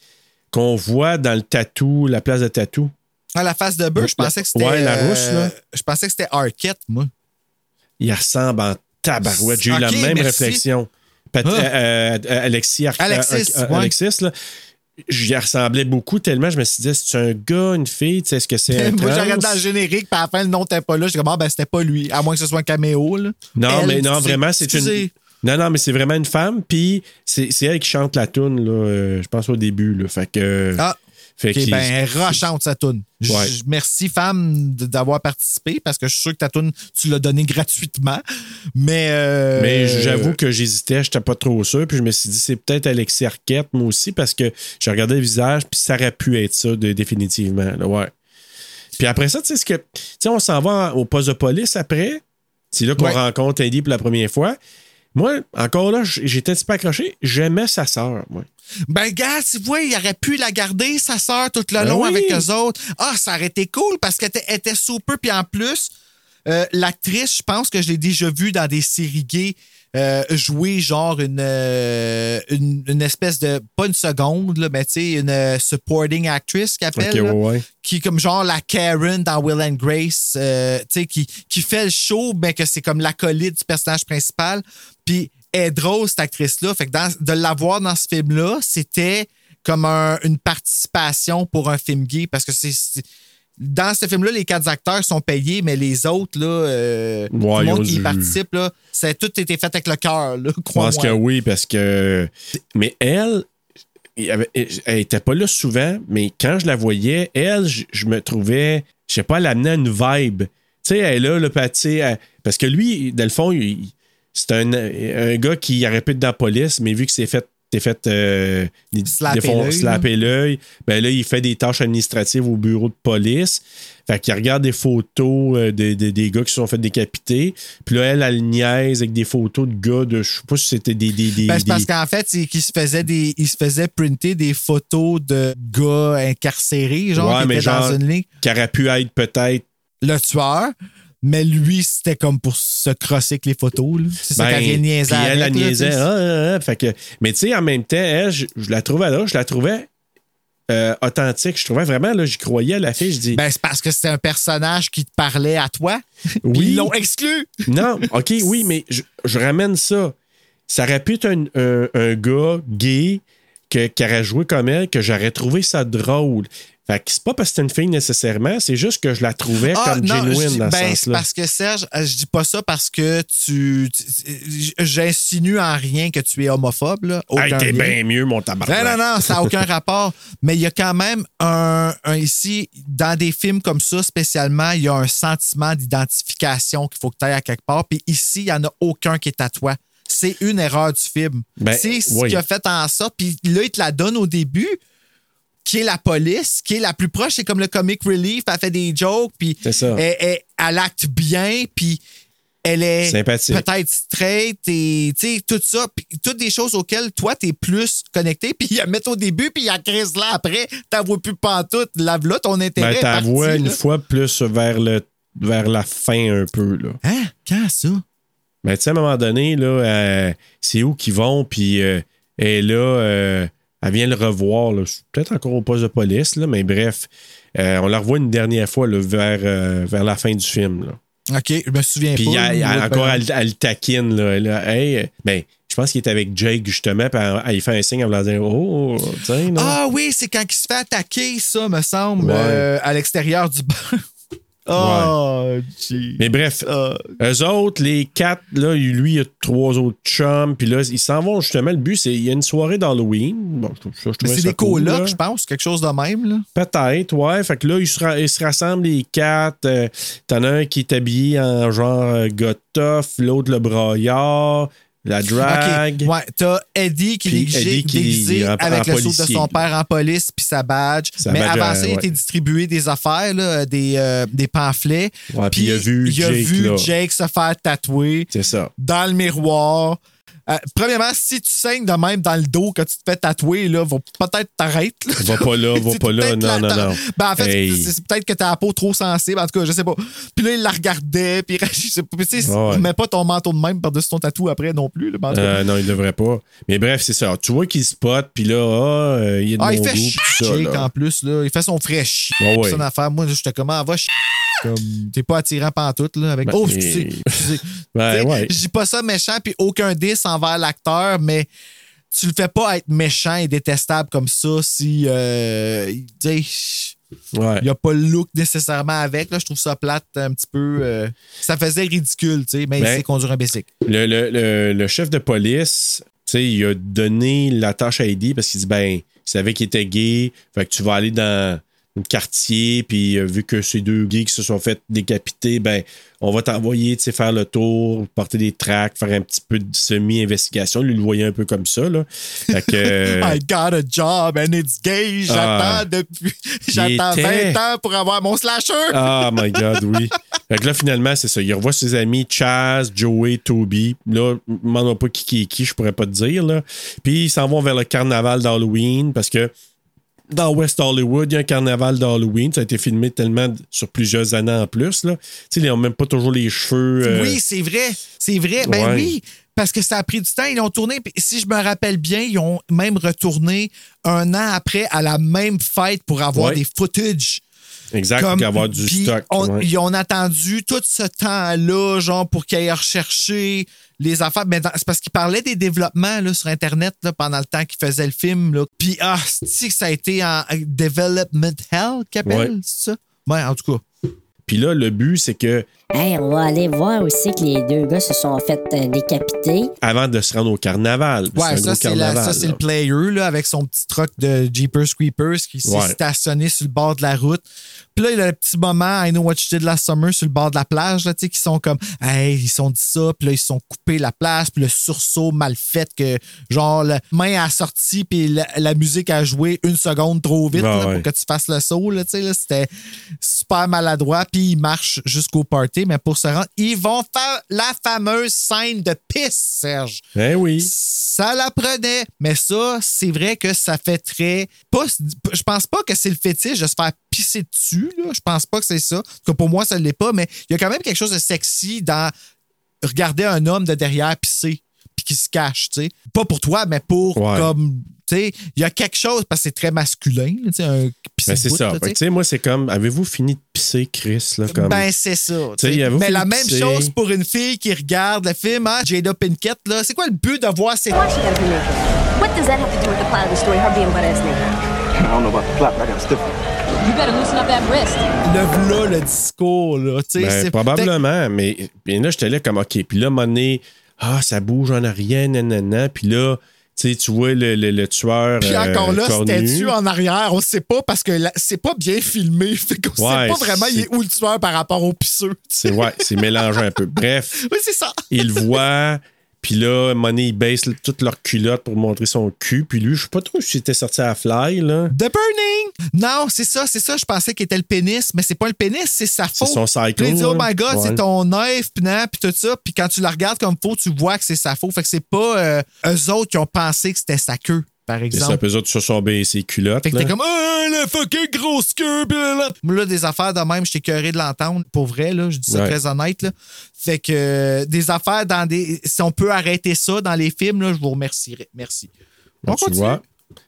qu'on voit dans le tatou, la place de tatou. À la face de Burr, je pensais que c'était. Ouais, la rousse, là. Je pensais que c'était Arquette, moi. Il ressemble en tabarouette. J'ai eu la même merci. réflexion. Pat- Ah. euh, euh, Alexis, Ar- Alexis, euh, euh, ouais. Alexis, là, j'y ressemblais beaucoup tellement je me suis dit, c'est un gars, une fille, tu sais, est-ce que c'est Moi, j'arrête dans le générique, puis à la fin, le nom n'était pas là. Je dis, ah, ben, c'était pas lui, à moins que ce soit un caméo. Là. Non, Elle, mais non, vraiment, c'est une. Non, non, mais c'est vraiment une femme, puis c'est c'est elle qui chante la toune, là, euh, je pense au début. Là, fait que. Ah, fait OK, qu'il- ben, rochante sa toune. Ouais. Merci, femme, d'avoir participé, parce que je suis sûr que ta toune, tu l'as donnée gratuitement. Mais. euh, Mais j'avoue que j'hésitais, j'étais pas trop sûr. Puis je me suis dit, c'est peut-être Alexis Arquette, moi aussi, parce que j'ai regardé le visage, puis ça aurait pu être ça, de- définitivement. là, ouais. Puis après ça, tu sais, ce que. Tu sais, on s'en va au poste de police après. C'est là qu'on Ouais. rencontre Andy pour la première fois. Moi, encore là, j'étais un petit peu accroché. J'aimais sa sœur, moi. Ben, gars, tu vois, il aurait pu la garder, sa sœur, tout le Ben long oui. avec eux autres. Ah, ça aurait été cool parce qu'elle était, était super. Puis en plus, euh, l'actrice, je pense que je l'ai déjà vue dans des séries gays euh, jouer genre une, euh, une, une espèce de, pas une seconde, là, mais tu sais, une euh, supporting actress qu'elle appelle. Ok, là, ouais. Qui est comme genre la Karen dans Will and Grace, euh, tu sais, qui, qui fait le show, mais que c'est comme l'acolyte du personnage principal. Puis elle est drôle, cette actrice-là. Fait que dans- de l'avoir dans ce film-là, c'était comme un- une participation pour un film gay parce que c'est. Dans ce film-là, les quatre acteurs sont payés, mais les autres, là, euh, tout Ouais, le ils ont monde qui y participe, là, ça a tout été fait avec le cœur, Je crois-moi. pense que oui, parce que. Mais elle, elle était pas là souvent, mais quand je la voyais, elle, je, je me trouvais, je sais pas, elle amenait une vibe. Tu sais, elle est là, le pâté. Parce que lui, dans le fond, il- c'est un, un gars qui aurait pu être dans la police, mais vu que c'est fait. T'es fait euh, des- Slapper des l'œil. Ben là, il fait des tâches administratives au bureau de police. Fait qu'il regarde des photos euh, de- de- des gars qui se sont fait décapiter. Puis là, elle, elle niaise avec des photos de gars de. Je sais pas si c'était des. des, des- Ben, c'est parce des- qu'en fait, c'est qu'il se faisait des, il se faisait printer des photos de gars incarcérés, genre, Ouais, qui mais étaient genre- dans une ligne. qui aurait pu être peut-être. Le tueur, mais lui, c'était comme pour se crosser avec les photos. C'est ça Ben, qu'elle elle, là, niaisait. ah, ah, ah. Que, mais tu sais, en même temps, elle, je, je la trouvais là, je la trouvais euh, authentique. Je trouvais vraiment, là, j'y croyais à la fille. Je dis, Ben, c'est parce que c'était un personnage qui te parlait à toi. Oui. Ils l'ont exclu. non, OK, oui, mais je, je ramène ça. Ça aurait pu être un, un- un gars gay que- qui aurait joué comme elle, que j'aurais trouvé ça drôle. Fait que c'est pas parce que c'est une fille nécessairement, c'est juste que je la trouvais Ah, comme non, genuine dans ben, ce c'est sens-là. parce que Serge, euh, je dis pas ça parce que tu. tu- J'insinue en rien que tu es homophobe. Là. Hey, Aucun t'es bien mieux, mon tabarnak. Non, non, non, ça n'a aucun rapport. Mais il y a quand même un, un ici, dans des films comme ça, spécialement, il y a un sentiment d'identification qu'il faut que tu ailles à quelque part. Puis ici, il n'y en a aucun qui est à toi. C'est une erreur du film. Ben, c'est ce oui. qui a fait en sorte. Puis là, il te la donne au début, qui est la police, qui est la plus proche. C'est comme le comic relief. Elle fait des jokes, puis C'est ça. elle, elle- elle acte bien, puis elle est Sympathique. peut-être straight et tu sais, tout ça. Puis toutes des choses auxquelles toi, t'es plus connecté. Puis il y a mettre au début, puis il y a crise là après. Vois plus pantoute. Lave là ton intérêt. Ben, vois une là. fois plus vers, le, vers la fin un peu. Là. Hein? Quand ça? Ben, tu sais, à un moment donné, là, euh, c'est où qu'ils vont, puis euh, là, euh, elle vient le revoir, là. C'est peut-être encore au poste de police, là, mais bref, on la revoit une dernière fois là, vers, vers la fin du film. Là. OK, je me souviens Puis pas. là, encore, elle, elle le taquine. Là, Elle a, Hey, ben, je pense qu'il est avec Jake, justement, puis elle, fait un signe en voulant dire Oh, non? Ah oui, c'est quand il se fait attaquer, ça, me semble, Ouais. euh, à l'extérieur du bar. Oh, gee. Mais bref, Ah. eux autres, les quatre, là, lui, il y a trois autres chums, puis là, ils s'en vont justement. Le but, c'est il y a une soirée d'Halloween. Bon, je je c'est des cool, colocs, je pense, quelque chose de même. Là. Peut-être, ouais. Fait que là, ils se, ra- ils se rassemblent les quatre. Euh, T'en as un qui est habillé en genre euh, l'autre le braillard. La drague. OK. Ouais, t'as Eddie qui est déguisé, qui avec le saut de son père en police puis sa badge. Sa Mais badge, avant euh, ça, il ouais. distribué des affaires, là, des, euh, des pamphlets. Puis il a vu il a Jake, vu là. Jake se faire tatouer C'est ça. dans le miroir. Euh, premièrement, si tu saignes de même dans le dos quand tu te fais tatouer, là, va peut-être t'arrêter. Va pas là, va pas là. Non, non, non. Ben, en fait, Hey. c'est- peut-être que t'as la peau trop sensible. En tout cas, je sais pas. Puis là, il la regardait. Puis je sais pas. Puis tu sais, Ouais. mets pas ton manteau de même par-dessus ton tatou après non plus. là. Euh, non, il devrait pas. Mais bref, c'est ça. Tu vois qu'il spot, puis là, euh, il est de Ah, mon il fait goût, ça, là. en plus. Là. Il fait son frais chier. Ah ouais. Une affaire. Moi, j'étais comme, ah, va chier. Comme, t'es pas attirant pantoute, là. Avec... Ben, oh, excusez. Ben, ouais. Je dis pas ça méchant, puis aucun 10 envers l'acteur, mais tu le fais pas être méchant et détestable comme ça si. Euh, Ouais. il n'y a pas le look nécessairement avec. Là, je trouve ça plate un petit peu. euh, ça faisait ridicule, tu sais, mais il Ben, sait conduire un bicycle. Le, le- le- le chef de police, tu sais, il a donné la tâche à Eddie parce qu'il dit ben, il savait qu'il était gay, fait que tu vas aller dans quartier, puis euh, vu que ces deux qui se sont fait décapiter, ben, on va t'envoyer, faire le tour, porter des tracts, faire un petit peu de semi-investigation. Lui, le voyait un peu comme ça, là. Fait que. euh, I got a job and it's gay. J'attends Ah. depuis. J'attends était- 20 ans pour avoir mon slasher. Ah, my God, oui. Fait que là, finalement, c'est ça. Il revoit ses amis Chaz, Joey, Toby. Là, demande pas qui qui est qui, je pourrais pas te dire. Là. Puis ils s'en vont vers le carnaval d'Halloween parce que dans West Hollywood, il y a un carnaval d'Halloween. Ça a été filmé tellement sur plusieurs années en plus. Là. Tu sais, ils n'ont même pas toujours les cheveux. euh, Oui, c'est vrai. C'est vrai. Ben Ouais. oui. Parce que ça a pris du temps. Ils ont tourné. Si je me rappelle bien, ils ont même retourné un an après à la même fête pour avoir Ouais. des footage. Exact, Comme- pour avoir du stock. on- ouais. Ils ont attendu tout ce temps-là, genre, pour qu'ils aillent rechercher les affaires. Mais dans- c'est parce qu'ils parlaient des développements là, sur Internet là, pendant le temps qu'ils faisaient le film. Là. Puis, ah, c'est que ça a été en development hell Ouais. c'est ça? Ouais, en tout cas. Puis là, le but, c'est que Hey, on va aller voir aussi que les deux gars se sont fait euh, décapiter. avant de se rendre au carnaval, Ouais, ça, c'est la- carnaval, ça, c'est là. le player là, avec son petit truck de Jeepers Creepers qui s'est Ouais. stationné sur le bord de la route. Puis là, il y a le petit moment, I know what you did last summer, sur le bord de la plage, là, tu sais, qui sont comme, hey, ils sont dit ça, puis là, ils sont coupés la plage, puis le sursaut mal fait que, genre, la main a sorti, puis la, la musique a joué une seconde trop vite Ah là, ouais. pour que tu fasses le saut, là, tu sais, là, c'était super maladroit, puis ils marchent jusqu'au party, mais pour se rendre, ils vont faire la fameuse scène de pisse, Serge Ben oui. ça la prenait. Mais ça, c'est vrai que ça fait très. Pas, je pense pas que c'est le fétiche de se faire pisser dessus. Là. Je pense pas que c'est ça. En tout cas, pour moi, ça ne l'est pas. Mais il y a quand même quelque chose de sexy dans regarder un homme de derrière pisser puis qui se cache, tu sais. Pas pour toi, mais pour Ouais. comme. Tu sais, il y a quelque chose, parce que c'est très masculin, tu sais, un pisser Ben, c'est ça. tu que, sais. Moi, c'est comme, avez-vous fini de pisser, Chris? Là, comme... Ben, c'est ça. Mais la même pisser? chose pour une fille qui regarde le film, hein, Jada Pinkett, là. C'est quoi le but de voir ces. What does that have to do with the plot of the story, her being butt ass naked? I don't know about the plot, but I got a stiff one. You better loosen up that wrist. Le v'là, le discours, là. Tu sais, Ben, c'est probablement, mais puis là, j'étais là comme, OK. Puis là, donné, ah, ça bouge en arrière, nanana. Puis là, tu sais, tu vois le, le, le tueur. Puis euh, encore là, c'était-tu en arrière? On sait pas parce que c'est pas bien filmé. Fait qu'on Ouais, sait pas vraiment il est où le tueur par rapport au pisseux. C'est ouais, c'est mélangé un peu. Bref, Oui, c'est ça. il voit. Puis là, donné, il baisse le- toute leur culotte pour montrer son cul. Puis lui, je sais pas trop si c'était sorti à la fly, là. The Burning! Non, c'est ça, c'est ça. Je pensais qu'il était le pénis, mais c'est pas le pénis, c'est sa faux. C'est son cycle, Puis il dit, oh my god, Ouais. c'est ton œuf, puis tout ça. Puis quand tu la regardes comme faux, tu vois que c'est sa faux. Fait que c'est pas euh, eux autres qui ont pensé que c'était sa queue, par exemple. ça, eux autres se sont baissés culottes. Fait que t'es comme, oh, la fucking grosse queue, là. Moi, là, des affaires de même, j'étais curé de l'entendre, pour vrai, là, je dis ça Ouais. très honnête, là. Fait que euh, des affaires dans des. Si on peut arrêter ça dans les films, là, je vous remercierais. Merci. On Donc, tu continue. vois,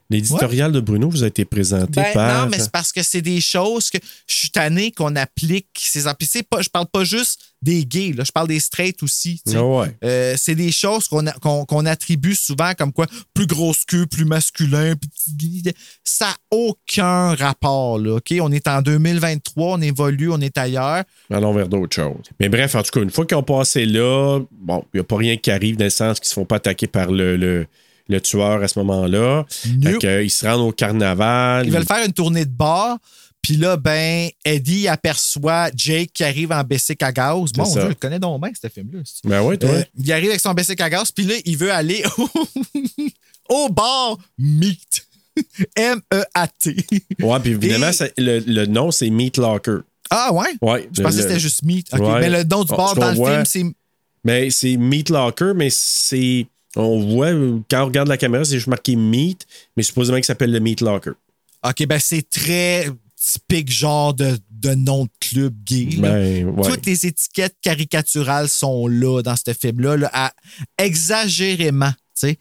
l'éditorial de Bruno vous a été présenté Ben, par. Non, mais c'est parce que c'est des choses que je suis tanné qu'on applique ces Puis c'est pas, je parle pas juste des gays, là, je parle des straights aussi. Ah ouais. Euh, c'est des choses qu'on a- qu'on qu'on attribue souvent comme quoi plus grosse queue, plus masculin, plus ça n'a aucun rapport. Là? On est en 2023, on évolue, on est ailleurs. Allons vers d'autres choses. Mais bref, en tout cas, une fois qu'ils ont passé là, bon, il n'y a pas rien qui arrive dans le sens qu'ils ne se font pas attaquer par le, le, le tueur à ce moment-là. Nope. ils se rendent au carnaval. Ils veulent faire une tournée de bar. Puis là, ben, Eddie aperçoit Jake qui arrive en Bessic à gaz. Bon, ça. Dieu, je le connais donc bien, ce film-là. Ben ouais, toi. Euh, il arrive avec son Bessic à gaz, puis là, il veut aller au, au bar Meat. M-E-A-T. ouais, puis évidemment, Et- le, le nom, c'est Meat Locker. Ah ouais? Ouais. Je pensais que c'était juste Meat. Ouais. Mais le nom du Oh, bar dans le voit- film, c'est. Ben, c'est Meat Locker, mais c'est. On voit, euh, quand on regarde la caméra, c'est juste marqué Meat, mais supposément qu'il s'appelle le Meat Locker. OK, ben c'est très typique genre de, de nom de club gay. Ben, ouais. Toutes les étiquettes caricaturales sont là dans ce film-là, là, à- exagérément, tu sais.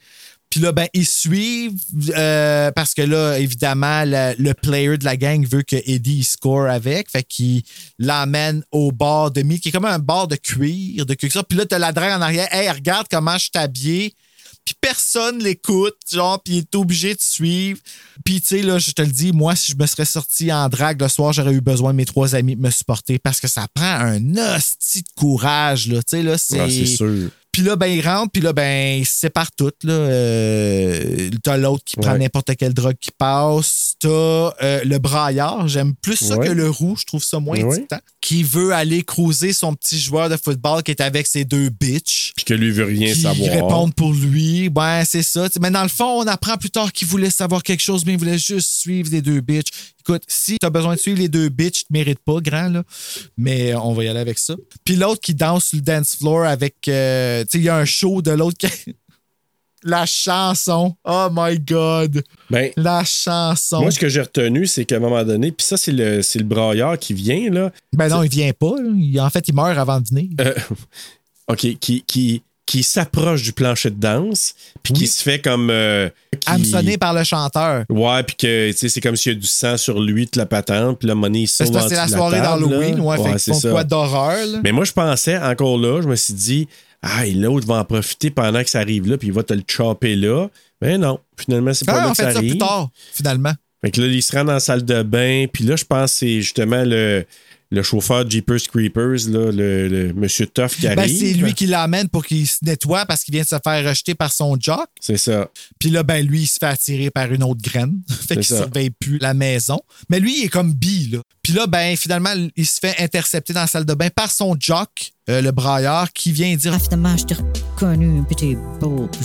Puis là, ben, ils suivent euh, parce que là, évidemment, le, le player de la gang veut que Eddie il score avec. Fait qu'il l'emmène au bar de mi, qui est comme un bar de cuir, de cuir. ça. Puis là, t'as la drague en arrière. Hey, regarde comment je suis habillé. Puis personne l'écoute, genre, puis il est obligé de suivre. Puis, tu sais, là, je te le dis, moi, si je me serais sorti en drague le soir, j'aurais eu besoin de mes trois amis de me supporter parce que ça prend un hostie de courage, là. Tu sais, là, c'est. Ah, c'est sûr. Puis là, ben, ils rentrent, puis là, ben, ils se séparent toutes. Là. Euh, t'as l'autre qui prend n'importe quelle drogue qui passe. T'as euh, le braillard. J'aime plus ça Ouais. que le roux. Je trouve ça moins Ouais. excitant. Qui veut aller cruiser son petit joueur de football qui est avec ses deux bitches. Puis que lui veut rien Qui savoir. répondent pour lui. Ben, c'est ça. Mais dans le fond, on apprend plus tard qu'il voulait savoir quelque chose, mais il voulait juste suivre les deux bitches. Écoute, si t'as besoin de suivre les deux bitches, tu te mérites pas, grand, là. Mais on va y aller avec ça. Puis l'autre qui danse sur le dance floor avec. euh, il y a un show de l'autre qui. La chanson. Oh my God. Ben, La chanson. moi, ce que j'ai retenu, c'est qu'à un moment donné, puis ça, c'est le, c'est le braillard qui vient, là. Ben non, il vient pas. Il- en fait, il meurt avant de venir. Euh, OK, qui, qui, qui s'approche du plancher de danse, puis qui se fait comme. euh, qui- Hameçonné par le chanteur. Ouais, puis que tu sais, c'est comme s'il y a du sang sur lui, toute la patente, puis là, money, il C'est la de soirée d'Halloween. là. Ouais, fait qu'ils c'est quoi d'horreur? Mais moi, je pensais, encore là, je me suis dit, ah, et l'autre va en profiter pendant que ça arrive là, puis il va te le chopper là. Mais non, finalement, c'est pas Ah, là on que ça arrive. plus tard, finalement. Fait que là, il se rend dans la salle de bain, puis là, je pense que c'est justement le, le chauffeur Jeepers Creepers, là, le, le Monsieur Tough qui arrive. Ben, c'est lui qui l'amène pour qu'il se nettoie parce qu'il vient de se faire rejeter par son jock. C'est ça. Puis là, ben, lui, il se fait attirer par une autre graine. fait qu'il surveille plus la maison. Mais lui, il est comme bi, là. Puis là, ben, finalement, il se fait intercepter dans la salle de bain par son jock, euh, le brailleur, qui vient dire Ah, finalement, je t'ai reconnu, puis t'es beau, puis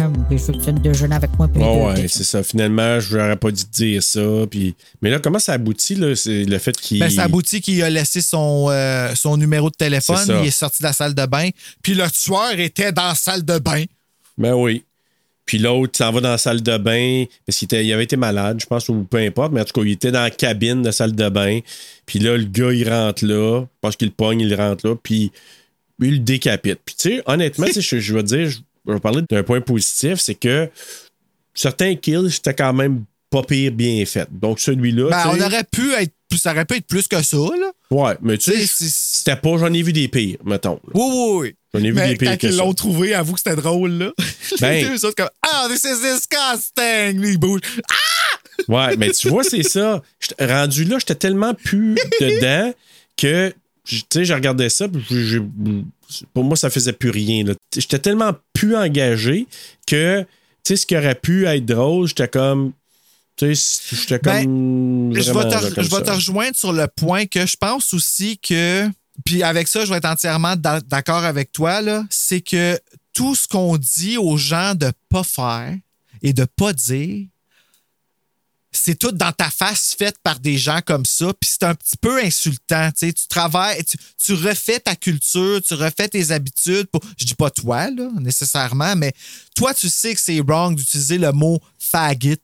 je t'aime, puis je veux que tu viennes déjeuner avec moi, puis Ouais, c'est ça. Finalement, je n'aurais pas dû te dire ça. Puis... Mais là, comment ça aboutit, là? C'est le fait qu'il. Ben, ça aboutit qu'il a laissé son, euh, son numéro de téléphone. Il est sorti de la salle de bain. Puis le tueur était dans la salle de bain. Ben oui. Puis l'autre s'en va dans la salle de bain parce qu'il était- il avait été malade, je pense, ou peu importe, mais en tout cas, il était dans la cabine de salle de bain. Puis là, le gars, il rentre là. Je pense qu'il le pogne, il rentre là. Puis il le décapite. Puis tu sais, honnêtement, je, je veux dire, je, vais parler d'un point positif, c'est que certains kills, c'était quand même pas pire bien fait. Donc celui-là. Ben, on aurait pu être ça aurait pu être plus que ça, là. Ouais, mais tu sais, c'était pas, j'en ai vu des pires, mettons. là. Oui, oui, oui. J'en ai vu des pires quand que ils l'ont trouvé, avoue que c'était drôle, là. Ben. Les deux autres comme Ah, this is disgusting! Ils bougent. Ouais, mais tu vois, c'est ça. Rendu là, j'étais tellement plus dedans que, tu sais, je regardais ça, puis j'ai- j'ai- pour moi, ça faisait plus rien. J'étais tellement plus engagé que, tu sais, ce qui aurait pu être drôle, j'étais comme. Tu sais, j'étais Ben, comme. Je vais, vraiment, te, là, comme je vais te rejoindre sur le point que je pense aussi que. Puis avec ça, je vais être entièrement d'a- d'accord avec toi, là. C'est que tout ce qu'on dit aux gens de pas faire et de pas dire, c'est tout dans ta face faite par des gens comme ça. Puis c'est un petit peu insultant. Tu travailles, tu, refais ta culture, tu refais tes habitudes. Pour, je dis pas toi, là, nécessairement, mais toi, tu sais que c'est wrong d'utiliser le mot faggot.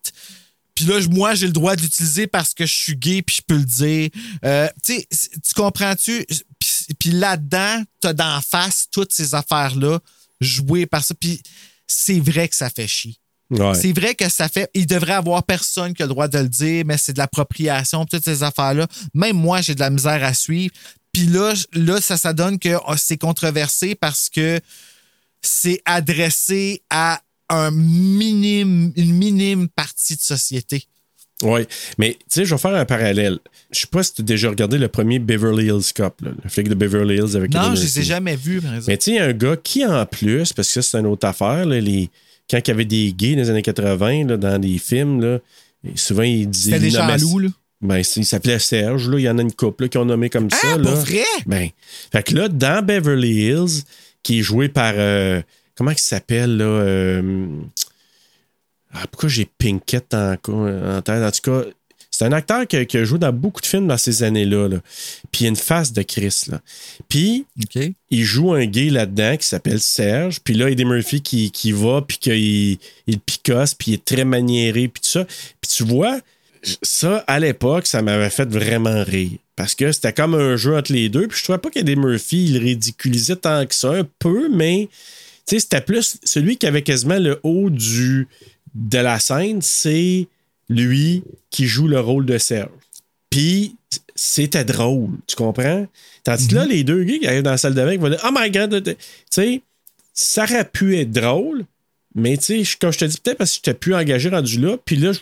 Puis là, moi, j'ai le droit de l'utiliser parce que je suis gay puis je peux le dire. Euh, tu comprends-tu? Puis, puis là-dedans, t'as d'en face toutes ces affaires-là jouées par ça. Puis c'est vrai que ça fait chier. Ouais. C'est vrai que ça fait. Il devrait avoir personne qui a le droit de le dire, mais c'est de l'appropriation, toutes ces affaires-là. Même moi, j'ai de la misère à suivre. Puis là, là ça, ça donne que oh, c'est controversé parce que c'est adressé à un minime, une minime partie de société. Oui, mais tu sais, je vais faire un parallèle. Je sais pas si tu as déjà regardé le premier Beverly Hills Cop, là, le flic de Beverly Hills avec Non, je les ai jamais vus, par exemple. Mais tu sais, il y a un gars qui, en plus, parce que c'est une autre affaire, là, les, quand il y avait des gays dans les années 80, là, dans des films, là, souvent, il disait. C'était des jaloux, là. Ben, il s'appelait Serge, là. Il y en a une couple qui ont nommé comme ça. Ah, là. pour vrai? Ben, fait que là, dans Beverly Hills, qui est joué par. euh, comment il s'appelle, là? euh, ah, pourquoi j'ai Pinkett en, en tête? En tout cas, c'est un acteur qui, qui a joué dans beaucoup de films dans ces années-là. là. Puis il a une face de Chris, là. Puis il joue un gay là-dedans qui s'appelle Serge. Puis là, Eddie Murphy qui, qui va, puis qu'il il picosse, puis il est très maniéré, puis tout ça. Puis tu vois, ça, à l'époque, ça m'avait fait vraiment rire. Parce que c'était comme un jeu entre les deux. Puis je trouvais pas qu'Eddie Murphy, il ridiculisait tant que ça, un peu, mais tu sais, c'était plus celui qui avait quasiment le haut du, de la scène, c'est lui qui joue le rôle de Serge. Puis c'était drôle, tu comprends? Tandis que là, les deux gars qui arrivent dans la salle de bain, ils vont dire Oh my god, tu sais, ça aurait pu être drôle, mais tu sais, comme je te dis, peut-être parce que j'étais plus engagé rendu là, puis là, je-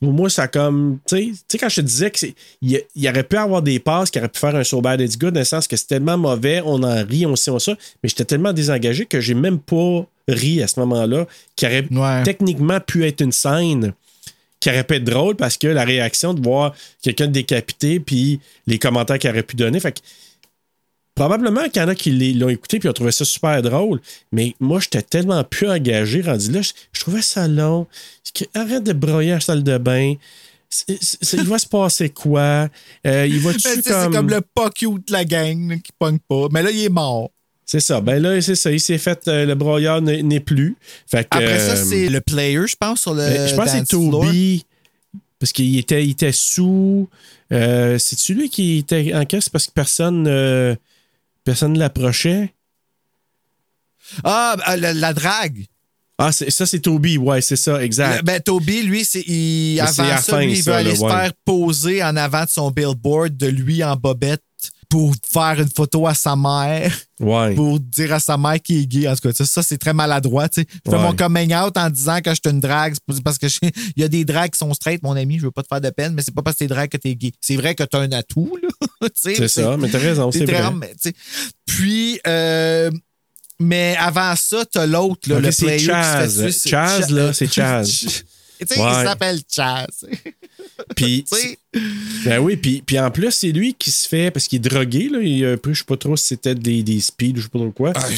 pour moi, ça comme. Tu sais- tu sais, quand je te disais qu'il y, il aurait pu avoir des passes qui auraient pu faire un so bad it's good, dans le sens que c'est tellement mauvais, on en rit, on sait, on ça, mais j'étais tellement désengagé que j'ai même pas ri à ce moment-là, qui aurait Ouais. techniquement pu être une scène qui aurait pu être drôle parce que la réaction de voir quelqu'un décapité, puis les commentaires qu'il aurait pu donner. Fait que probablement qu'il y en a qui l'ont écouté puis ont trouvé ça super drôle. Mais moi, j'étais tellement plus engagé rendu là. Je, je trouvais ça long. Arrête de broyer à la salle de bain. Il va se passer quoi? Euh, il va Ben, sais, C'est comme le pas cute de la gang qui pogne pas. Mais là, il est mort. C'est ça. Ben là, c'est ça. Il s'est fait. euh, le broyeur n'est plus. Fait que, Après ça, euh, c'est le player, je pense, sur le. Ben, je pense que c'est floor. Toby. Parce qu'il était, il était sous. Euh, C'est-tu lui qui était en caisse parce que personne euh, personne ne l'approchait? Ah, la, la drague. Ah, ça, c'est Toby. Ouais, c'est ça, exact. Le- Ben, Toby, lui, c'est, il, avant ça, fin, lui, il veut ça, aller là, se ouais. faire poser en avant de son billboard de lui en bobette pour faire une photo à sa mère, Ouais. pour dire à sa mère qu'il est gay. En tout cas, ça, ça, c'est très maladroit. Tu sais. Je fais Ouais. mon coming out en disant que je suis une drague. Parce que il y a des dragues qui sont straight, mon ami, je veux pas te faire de peine, mais c'est pas parce que t'es drague que t'es gay. C'est vrai que t'as un atout, C'est ça, mais t'as raison, c'est vrai. mais. Puis, euh, mais avant ça, t'as l'autre, là, Ok, le c'est player qui se fait Chaz. c'est Chaz, là, c'est Chaz. Tu sais, Ouais. il s'appelle Chaz. Puis, ben oui, puis, puis en plus, c'est lui qui se fait, parce qu'il est drogué, là, il a peu, je sais pas trop si c'était des, des speeds, je sais pas trop quoi. ah,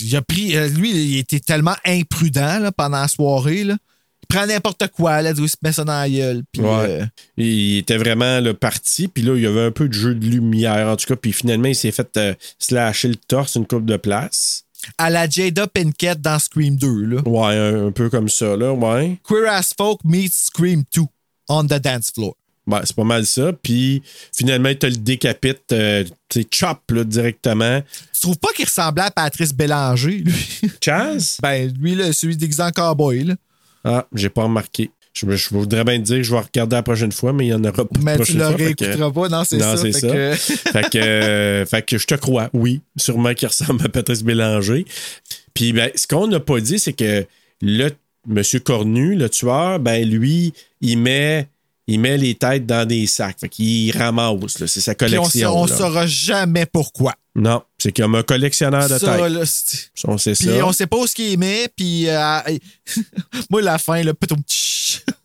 il a pris, euh, lui, il était tellement imprudent là, pendant la soirée. Là. Il prend n'importe quoi, là, il se met ça dans la gueule. Puis, Ouais. euh, Il était vraiment le parti, puis là, il y avait un peu de jeu de lumière, en tout cas, puis finalement, il s'est fait euh, slasher le torse une coupe de place. à la Jada Pinkett dans Scream 2. Là. Ouais, un, un peu comme ça, là, ouais. Queer as Folk meets Scream 2 on the dance floor. Ouais, c'est pas mal ça. Puis finalement, te le décapite, euh, tu sais, chop, là, directement. Tu trouves pas qu'il ressemblait à Patrice Bélanger, lui? Chaz? ben, lui, là, celui déguisé en cowboy, là. Ah, j'ai pas remarqué. Je, voudrais bien te dire que je vais regarder la prochaine fois, mais il y en aura pas Mais tu le réécouteras pas, non, c'est Non, ça. c'est fait ça. que- fait, que, euh, fait que je te crois, oui. Sûrement qu'il ressemble à Patrice Bélanger. Puis ben, ce qu'on n'a pas dit, c'est que le monsieur Cornu, le tueur, ben lui, il met, il met les têtes dans des sacs. Fait qu'il ramasse. C'est sa collection. on là. saura jamais pourquoi. Non, c'est comme un collectionneur de Ça, têtes. là, On sait Puis ça. on sait pas où ce qu'il met, puis euh, moi, la fin, le.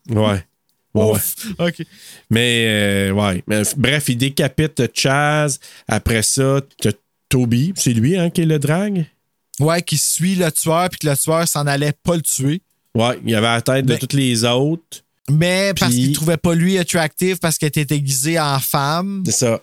Ouais. Ouais. OK. Mais, euh, ouais. Mais, bref, il décapite Chaz. Après ça, Toby. C'est lui hein, qui est le drag? Ouais, qui suit le tueur, puis que le tueur s'en allait pas le tuer. Ouais, il avait la tête de Mais- toutes les autres. Mais parce qu'il trouvait pas lui attractive parce qu'elle était déguisée en femme. C'est ça.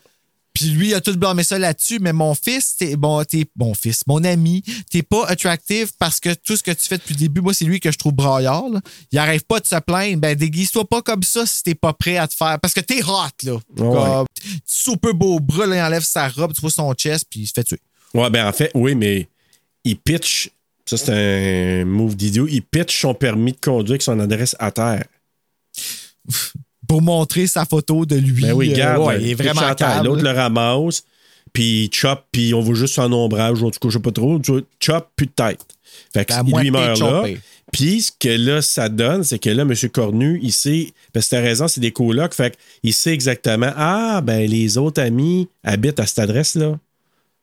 Puis lui, il a tout blâmé ça là-dessus. Mais mon fils, t'es bon, t'es mon fils, mon ami, t'es pas attractive parce que tout ce que tu fais depuis le début, moi, c'est lui que je trouve braillard. là. Il arrête pas de se plaindre. Ben, déguise-toi pas comme ça si t'es pas prêt à te faire. Parce que t'es hot, là. Comme, super beau bras, là, il enlève sa robe, tu vois son chest, puis il se fait tuer. Ouais, ben en fait, oui, mais il pitch. Ça, c'est un move d'idiot. Il pitch son permis de conduire avec son adresse à terre. Pour montrer sa photo de lui. Ben oui, euh, regarde. ouais, là, il est vraiment à terre. L'autre le ramasse, puis il chop, puis on voit juste son ombrage, en tout cas, je sais pas trop. Chop, plus de tête. Fait que La lui meurt là. Puis ce que là, ça donne, c'est que là, M. Cornu, il sait, parce que t'as raison, c'est des colocs, fait qu'il sait exactement, ah, ben les autres amis habitent à cette adresse-là.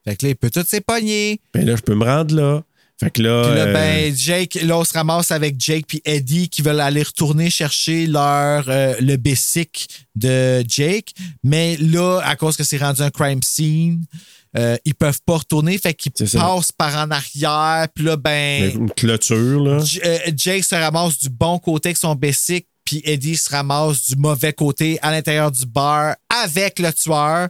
Fait que là, il peut tout s'épogner. Ben là, je peux me rendre là. Fait que là. Puis là, euh, ben, Jake, là, on se ramasse avec Jake puis Eddie qui veulent aller retourner chercher leur euh, le basic de Jake. Mais là, à cause que c'est rendu un crime scene, euh, ils peuvent pas retourner. Fait qu'ils passent par en arrière. Puis là, ben, une clôture, là. J- euh, Jake se ramasse du bon côté avec son basic, puis Eddie se ramasse du mauvais côté à l'intérieur du bar avec le tueur.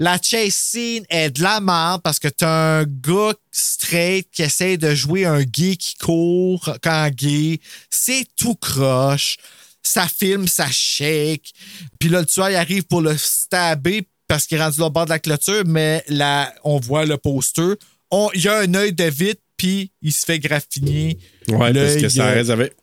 La chase scene est de la merde parce que t'as un gars straight qui essaie de jouer un gay qui court quand gay. C'est tout croche. Ça filme, ça shake. Puis là, le tueur, il arrive pour le stabber parce qu'il est rendu au bord de la clôture, mais là, on voit le poster. On- Il y a un œil de vite, puis il se fait graffiner. Ouais, parce que ça reste avec.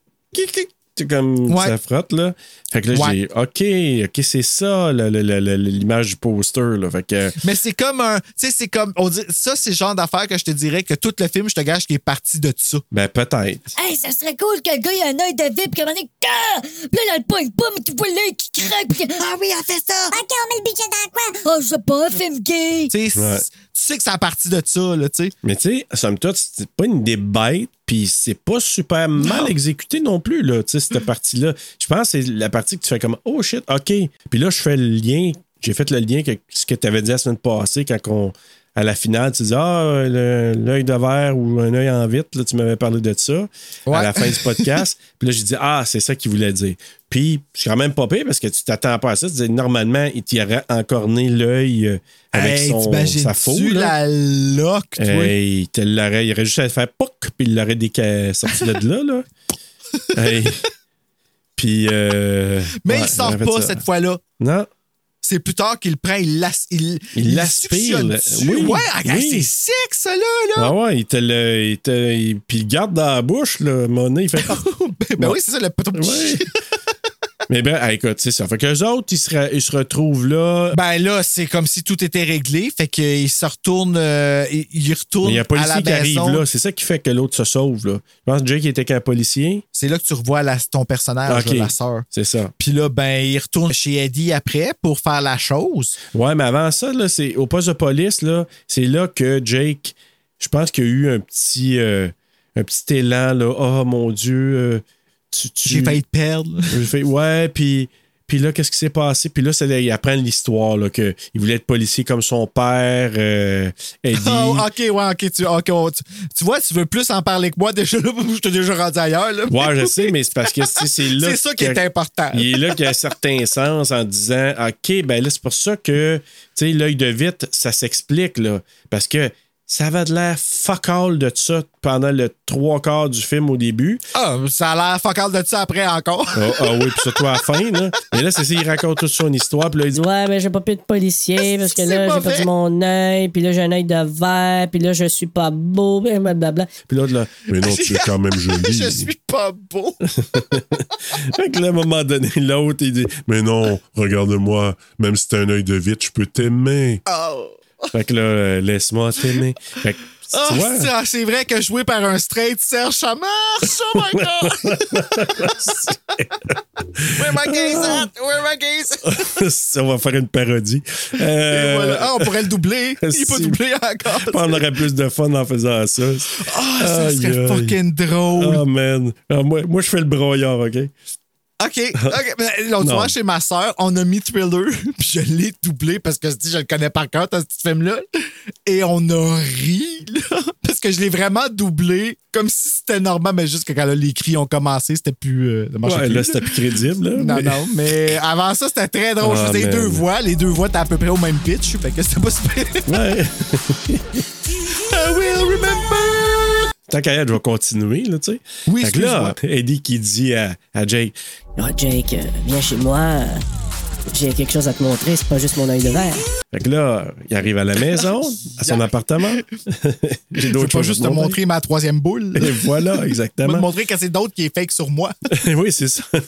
Comme Ouais. ça frotte, là. Fait que là, Ouais. j'ai. OK, OK, c'est ça, l'image du poster, là. Fait que. Mais c'est comme un. Tu sais, c'est comme. On dit, ça, c'est le genre d'affaire que je te dirais que tout le film, je te gage qu'il est parti de ça. Ben, peut-être. Hey, ça serait cool que le gars ait un œil de vip, un moment donné, ah! Puis là, il a le pas, mais tu vois l'œil qui craque, puis ah oui, on fait ça! Ok, on met le budget dans quoi? Oh, je sais pas, un film gay! Tu sais, Ouais. Tu sais que c'est à partir de ça, là, tu sais. Mais tu sais, somme toute, c'est pas une idée bête, puis c'est pas super mal exécuté non plus, là, tu sais, cette partie-là. Je pense que c'est la partie que tu fais comme, oh shit, OK. Puis là, je fais le lien, j'ai fait le lien avec ce que tu avais dit la semaine passée quand on, à la finale, tu dis, ah, l'œil de verre ou un œil en vitre, là, tu m'avais parlé de ça Ouais. à la fin du podcast. puis là, j'ai dit, ah, c'est ça qu'il voulait dire. Puis, je suis quand même pas pire parce que tu t'attends pas à ça. Tu dis, normalement, il t'y aurait encorné l'œil euh, avec Hey, son, sa faux. là? la loque, toi? Hey, il te l'aurait, il aurait juste à faire POC, puis il l'aurait déca- sorti de là, là. hey. Puis. euh, Mais ouais, il sort pas ça. cette fois-là. Non. C'est plus tard qu'il prend, il l'as- il, l'aspire. Oui, ouais, oui. c'est sick, ça, là. là. Ah ouais, il te le. Il te, il- puis il garde dans la bouche, là. Mon nez, il fait. ben, ben oui, c'est ça, le. Ouais. Mais ben, ah, écoute, c'est ça. Fait qu'eux autres, ils se, ils retrouvent là. Ben là, c'est comme si tout était réglé. Fait qu'il se retourne, euh, il, il retourne Mais il y a un policier qui arrive là. C'est ça qui fait que l'autre se sauve, là. Je pense que Jake était qu'un policier. C'est là que tu revois la- ton personnage, là, la sœur. C'est ça. Puis là, ben, il retourne chez Eddie après pour faire la chose. Ouais, mais avant ça, là, c'est au poste de police, là, c'est là que Jake, je pense qu'il y a eu un petit, euh, un petit élan, là. Oh mon Dieu, euh, tu, tu- J'ai failli te perdre. fait, ouais, puis. Puis là, qu'est-ce qui s'est passé? Puis là, c'est là, il apprend l'histoire, là, qu'il voulait être policier comme son père, euh, Eddie. Oh, ok, ouais, ok. Tu, ok, on- tu, tu vois, tu veux plus en parler que moi déjà là, je t'ai déjà rendu ailleurs. Là. Ouais, je sais, mais c'est parce que c'est là. C'est ça qui est important. Il est là qu'il y a un certain sens en disant OK, ben là, c'est pour ça que tu sais, l'œil de vite, ça s'explique, là. Parce que ça avait de l'air fuck all de ça pendant le trois quarts du film au début. Ah, ça a l'air focal de ça après encore. Ah ah oui, puis surtout à la fin, là. Mais là, c'est ça, il raconte toute son histoire, puis là, il dit Ouais, mais j'ai pas pu de policier parce que là, j'ai perdu mon œil, puis là, j'ai un œil de verre, puis là, je suis pas beau, blablabla. Puis l'autre, là, mais non, tu es quand même joli. je suis pas beau. Fait que là, à un moment donné, l'autre, il dit Mais non, regarde-moi, même si t'as un œil de vite, je peux t'aimer. Oh. Fait que là, euh, laisse-moi t'aimer. Fait que, Ah, vois, c'est- vrai que joué par un straight Serge, ça marche. Oh my God. Where my gaze at? Where my gaze? ça va faire une parodie. Euh, voilà. Ah, on pourrait le doubler. Il si. doublé encore. On aurait plus de fun en faisant ça. Ah, ça Aïe, serait fucking drôle. Oh man. Moi, moi, je fais le broyeur, OK? OK. OK. Mais L'autre fois, chez ma soeur, on a mis Thriller, puis je l'ai doublé parce que je dis, je le connais par cœur, ce petit film-là. Et on a ri, là, parce que je l'ai vraiment doublé comme si c'était normal, mais juste que quand là, les cris ont commencé, c'était plus. euh, Ouais, plus, là, c'était plus crédible. Là, Non, mais- non, mais avant ça, c'était très drôle. Ah, je faisais les deux voix. Les deux voix étaient à peu près au même pitch. Fait que c'était pas super. Ouais. I will remember. Tant qu'à je vais continuer, là, tu sais. Oui, Fait que là. Eddie qui dit à, à Jake Ah, Jake, euh, viens chez moi. J'ai quelque chose à te montrer, c'est pas juste mon œil de verre. Fait que là, il arrive à la maison, à son appartement. J'ai Je d'autres pas choses juste à te montrer. montrer ma troisième boule. Et voilà, Je vais te exactement. montrer que c'est d'autres qui est fake sur moi. oui, c'est ça. Ah,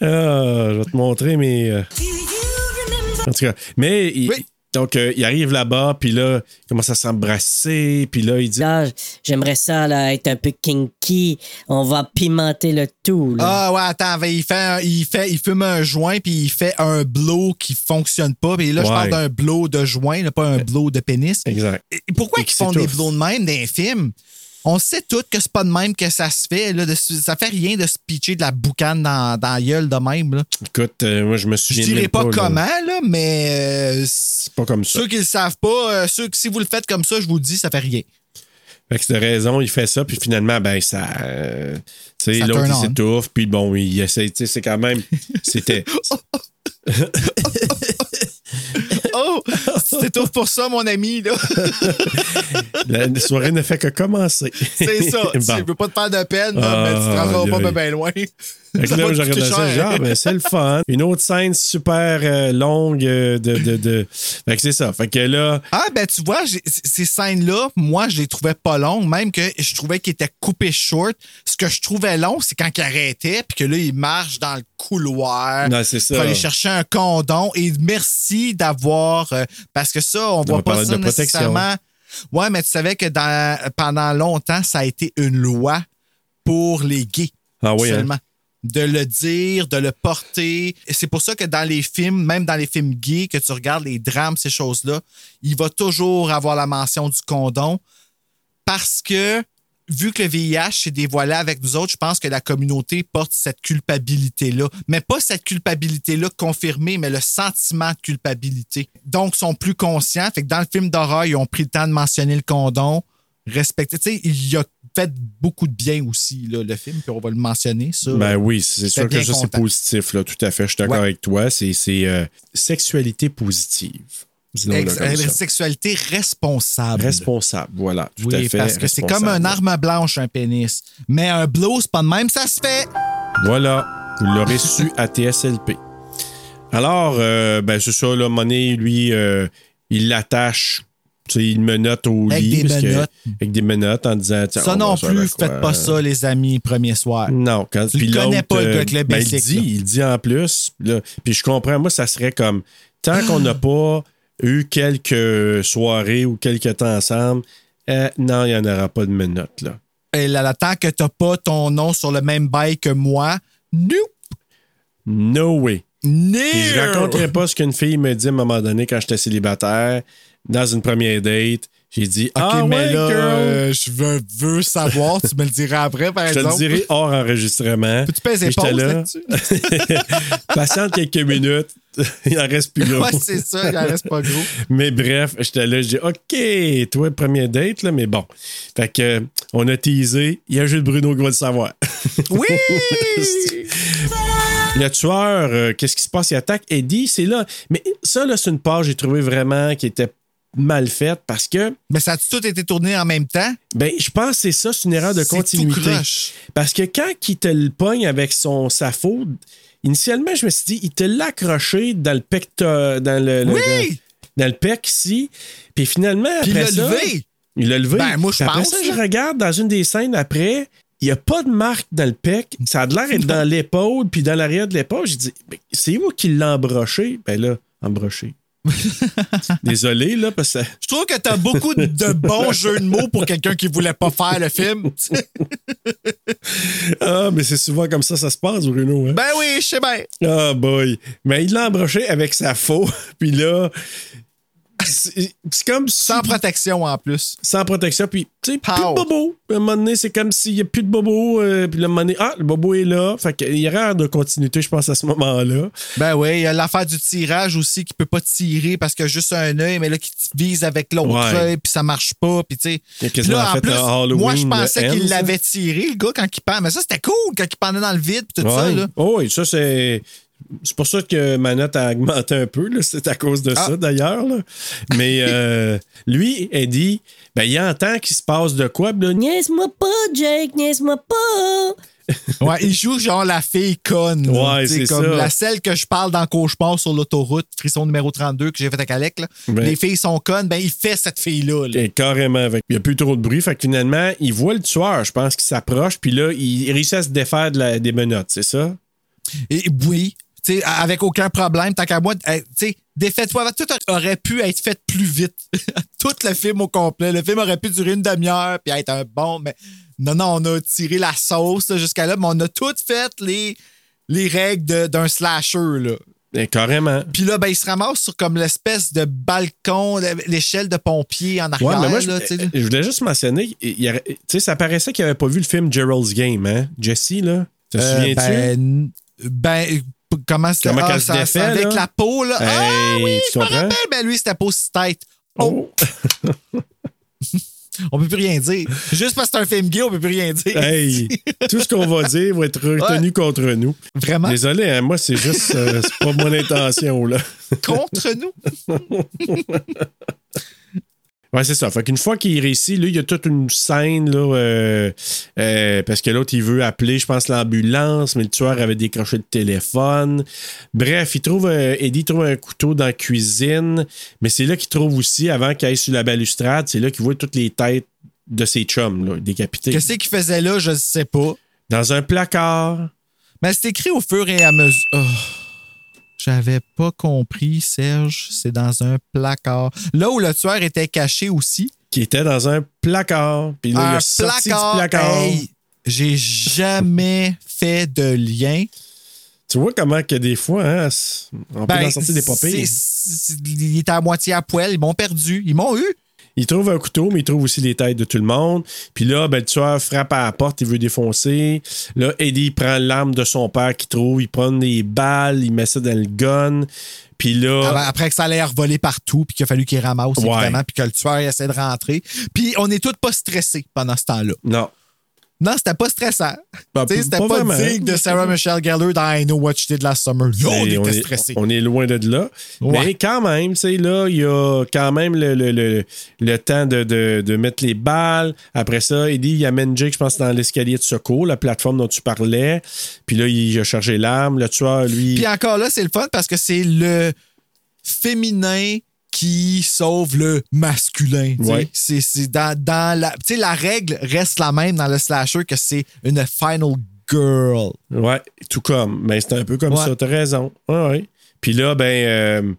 je vais te montrer mes. euh, En tout cas, mais il, Oui. Donc, euh, il arrive là-bas, puis là, il commence à s'embrasser, puis là, il dit Là, j'aimerais ça là, être un peu kinky. On va pimenter le tout. Là. Ah ouais, attends, il fait, un- il fait, il fume un joint puis il fait un blow qui fonctionne pas. Puis là, je parle d'un blow de joint, là, pas un blow de pénis. Exact. Et pourquoi Et ils qui font des blows de même dans les films? On sait tous que c'est pas de même que ça se fait. Là, de- ça fait rien de se pitcher de la boucane dans, dans la gueule de même. Là. Écoute, euh, moi, je me Je souviens. dirais même pas, comment, là, mais euh, C'est pas comme ça. ceux qui le savent pas, euh, ceux, si vous le faites comme ça, je vous le dis, ça fait rien. Fait que c'est raison, il fait ça, puis finalement, ben, ça. euh, tu sais, l'autre, il s'étouffe, puis bon, il essaie, tu sais, c'est quand même. C'était. Oh! C'est tout pour ça, mon ami. là. La soirée ne fait que commencer. C'est ça. Bon. Je veux pas te faire de peine, Ah, mais tu te rendras aïe, pas bien loin. Ça là, coûter regardais ça, genre, ben, c'est le fun. Une autre scène super euh, longue euh, de, de, de- Fait que c'est ça. Fait que là, Ah, ben tu vois, j'ai- ces scènes-là, moi, je les trouvais pas longues, même que je trouvais qu'ils étaient coupés short. Ce que je trouvais long, c'est quand ils arrêtaient, puis que là, ils marchent dans le couloir Non, c'est ça. pour aller chercher un condom. Et merci d'avoir... euh, parce que ça, on voit pas ça de nécessairement... Ouais, mais tu savais que dans, pendant longtemps, ça a été une loi pour les gays ah oui, hein? De le dire, de le porter. C'est pour ça que dans les films, même dans les films gays, que tu regardes les drames, ces choses-là, il va toujours avoir la mention du condom parce que, vu que le VIH s'est dévoilé avec nous autres, je pense que la communauté porte cette culpabilité-là. Mais pas cette culpabilité-là confirmée, mais le sentiment de culpabilité. Donc, sont plus conscients. Fait que dans le film d'horreur, ils ont pris le temps de mentionner le condom, respecter. Tu sais, il a fait beaucoup de bien aussi, là, le film, puis on va le mentionner, ça. Ben oui, c'est sûr que ça, c'est positif, là, tout à fait. Je suis d'accord Ouais. avec toi. C'est euh, sexualité positive. Ex- euh, sexualité responsable. Responsable, voilà. Tout à fait. parce que c'est comme une arme blanche, un pénis. Mais un blow, c'est pas de même, ça se fait. Voilà, vous l'aurez su à TSLP. Alors, euh, ben c'est ça, là, Monet, lui, euh, il l'attache, tu sais, il menotte au Avec lit. des parce que- menottes. avec des menottes en disant... tiens, Ça on non plus, faites pas ça, les amis, premier soir. Non, quand Tu le connais pas, le euh, le ben, il basic, dit, là. il dit en plus. là, puis je comprends, moi, ça serait comme tant qu'on n'a pas eu quelques soirées ou quelques temps ensemble, euh, non, il n'y en aura pas de menottes, là. Et là, là, tant que t'as pas ton nom sur le même bail que moi, nope. No way. No. Puis je raconterai pas ce qu'une fille me dit à un moment donné quand j'étais célibataire, dans une première date. J'ai dit, OK, ah mais ouais, là, girl. euh, je veux, veux savoir. tu me le diras après, par Je te le exemple. dirai hors enregistrement. Peux-tu peser pause là. là-dessus? Patiente quelques minutes. il en reste plus gros. ouais, c'est ça, il en reste pas gros. Mais bref, j'étais là, je dis OK, toi, première date, là, mais bon. Fait que, on a teasé. Il y a juste Bruno qui va le savoir. Oui! Le tueur, euh, qu'est-ce qui se passe? Il attaque Eddie, c'est là. Mais ça, là, c'est une page, j'ai trouvé vraiment qui était mal faite parce que, Mais ça a tout été tourné en même temps? ben, je pense que c'est ça, c'est une erreur de continuité. Parce que quand il te le pogne avec son, sa faute, initialement, je me suis dit, il te l'a accroché dans le pecto, dans le, le- Oui! dans le pec ici. Puis finalement, Puis après il l'a levé. Il l'a levé. Ben, moi, je Puis après pense, ça, je regarde dans une des scènes après, il n'y a pas de marque dans le pec. Ça a l'air d'être dans l'épaule, puis dans l'arrière de l'épaule. J'ai dit, Mais c'est où qu'il l'a embroché? Ben là, embroché. Désolé, là, parce que. Je trouve que t'as beaucoup de- bons jeux de mots pour quelqu'un qui voulait pas faire le film. Ah, mais c'est souvent comme ça, ça se passe, Bruno. Hein? ben oui, je sais bien. Ah, boy. Mais il l'a embroché avec sa faux, puis là. C'est comme si- Sans protection en plus. sans protection, puis tu sais, plus de bobo. À un moment donné, c'est comme s'il n'y a plus de bobo, euh, puis le moment donné, ah, le bobo est là. Fait qu'il y a erreur de continuité, je pense, à ce moment-là. Ben oui, il y a l'affaire du tirage aussi qui peut pas tirer parce qu'il y a juste un œil, mais là qui vise avec l'autre Ouais. œil, puis ça marche pas, puis tu sais. Là, en fait plus, moi je pensais qu'il l'avait tiré, le gars, quand il pend. Mais ça, c'était cool quand il pendait dans le vide, puis tout ça. Là. Oh, oui, ça, c'est. C'est pour ça que ma note a augmenté un peu. C'est à cause de Ah. ça, d'ailleurs. Mais euh, lui, Eddie, ben, il entend qu'il se passe de quoi. là, Niaise-moi pas, Jake, niaise-moi pas. Ouais, il joue genre la fille conne. là. Ouais, Tu sais, c'est comme ça. La celle que je parle dans Cauchemar sur l'autoroute, frisson numéro 32 que j'ai fait avec Alec. Là. Ben. Les filles sont connes, ben il fait cette fille-là. là. Et carrément avec. Il n'y a plus trop de bruit. Fait que finalement, il voit le tueur, je pense, qu'il s'approche. Puis là, il réussit à se défaire de la- des menottes, c'est ça? Et oui, avec aucun problème. Tant qu'à moi, euh, tu sais, défais-toi. Tout aurait pu être fait plus vite. tout le film au complet. Le film aurait pu durer une demi-heure puis être un bon, mais non, non, on a tiré la sauce là, jusqu'à là, mais on a tout fait les, les règles de- d'un slasher, là. Ben, carrément. Puis là, ben, il se ramasse sur comme l'espèce de balcon, l'échelle de pompier en arrière. Ouais, mais moi, je, là, sais. je voulais juste mentionner, il y sais, ça paraissait qu'il n'avait pas vu le film Gerald's Game, hein? Jesse, là? Te Euh, souviens-tu? ben, ben, comment Comment ah, qu'elle se ça- défait, Avec là? la peau, là. ah Hey, oui, tu je me rappelle. Ben, lui, c'était peau si tête. Oh. on peut plus rien dire. Juste parce que c'est un film gay, on peut plus rien dire. Hey, tout ce qu'on va dire va être retenu contre nous. Vraiment? Désolé, hein, moi, c'est juste, euh, c'est pas mon intention, là. Contre nous? Ouais, c'est ça. Fait qu'une fois qu'il réussit, là, il y a toute une scène, là, euh, euh, parce que l'autre, il veut appeler, je pense, l'ambulance, mais le tueur avait décroché le téléphone. Bref, il trouve, euh, Eddie trouve un couteau dans la cuisine, mais c'est là qu'il trouve aussi, avant qu'il aille sur la balustrade, c'est là qu'il voit toutes les têtes de ses chums, là, décapités. Qu'est-ce qu'il faisait là, je ne sais pas. Dans un placard. Mais c'est écrit au fur et à mesure. Oh. J'avais pas compris, Serge. C'est dans un placard. Là où le tueur était caché aussi. Qui était dans un placard. Puis là, il un a sorti placard. du placard. Hey, J'ai jamais fait de lien. Tu vois comment que des fois, hein, on peut en sortir des c'est- Il était à moitié à poil. Ils m'ont perdu. Ils m'ont eu. Il trouve un couteau, mais il trouve aussi les têtes de tout le monde. Puis là, ben, le tueur frappe à la porte, il veut défoncer. Là, Eddie prend l'arme de son père qu'il trouve, il prend des balles, il met ça dans le gun. Puis là, Après que ça allait revoler partout, puis qu'il a fallu qu'il ramasse, évidemment, puis que le tueur essaie de rentrer. Puis on est tous pas stressés pendant ce temps-là. non. Non, c'était pas stressant. Bah, sais, c'était pas pas, digne de Sarah Michelle Gellar dans I Know What You Did Last Summer. On était est, stressés. on est loin de là. Ouais. Mais quand même, tu sais, là, il y a quand même le, le- le- le temps de, de- de mettre les balles. Après ça, Eddie, il amène Jake, je pense, dans l'escalier de secours, la plateforme dont tu parlais. Puis là, il a chargé l'arme. Le tueur, lui. Puis encore là, c'est le fun parce que c'est le féminin qui sauve le masculin. Ouais. C'est, dans, dans la. Tu sais, la règle reste la même dans le slasher que c'est une final girl. Ouais, tout comme. Mais c'est un peu comme Ouais. ça, t'as raison. Ouais, ouais. Puis là, ben, euh,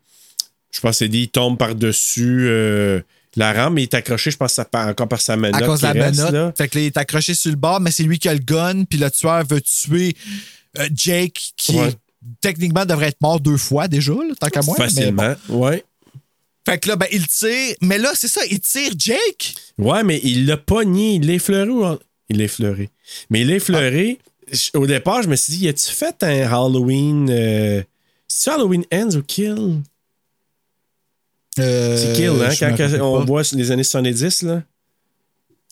je pense qu'Eddie, il tombe par-dessus euh, la rampe, mais il est accroché, je pense, encore par sa menotte. à cause de la reste, menotte. là. Fait que là, il est accroché sur le bord, mais c'est lui qui a le gun, puis le tueur veut tuer euh, Jake, qui Ouais. techniquement devrait être mort deux fois déjà, là, tant qu'à moi. mais bon. Facilement. Ouais. Fait que là, ben, il tire. Mais là, c'est ça, il tire Jake. Ouais, mais il l'a pogné. Il l'a effleuré ou. Il l'a effleuré. Mais il l'a effleuré. Au départ, je me suis dit, as-tu fait un Halloween. euh, C'est-tu Halloween Ends ou Kill? Euh, C'est Kill, hein? Quand on voit les années 70, là?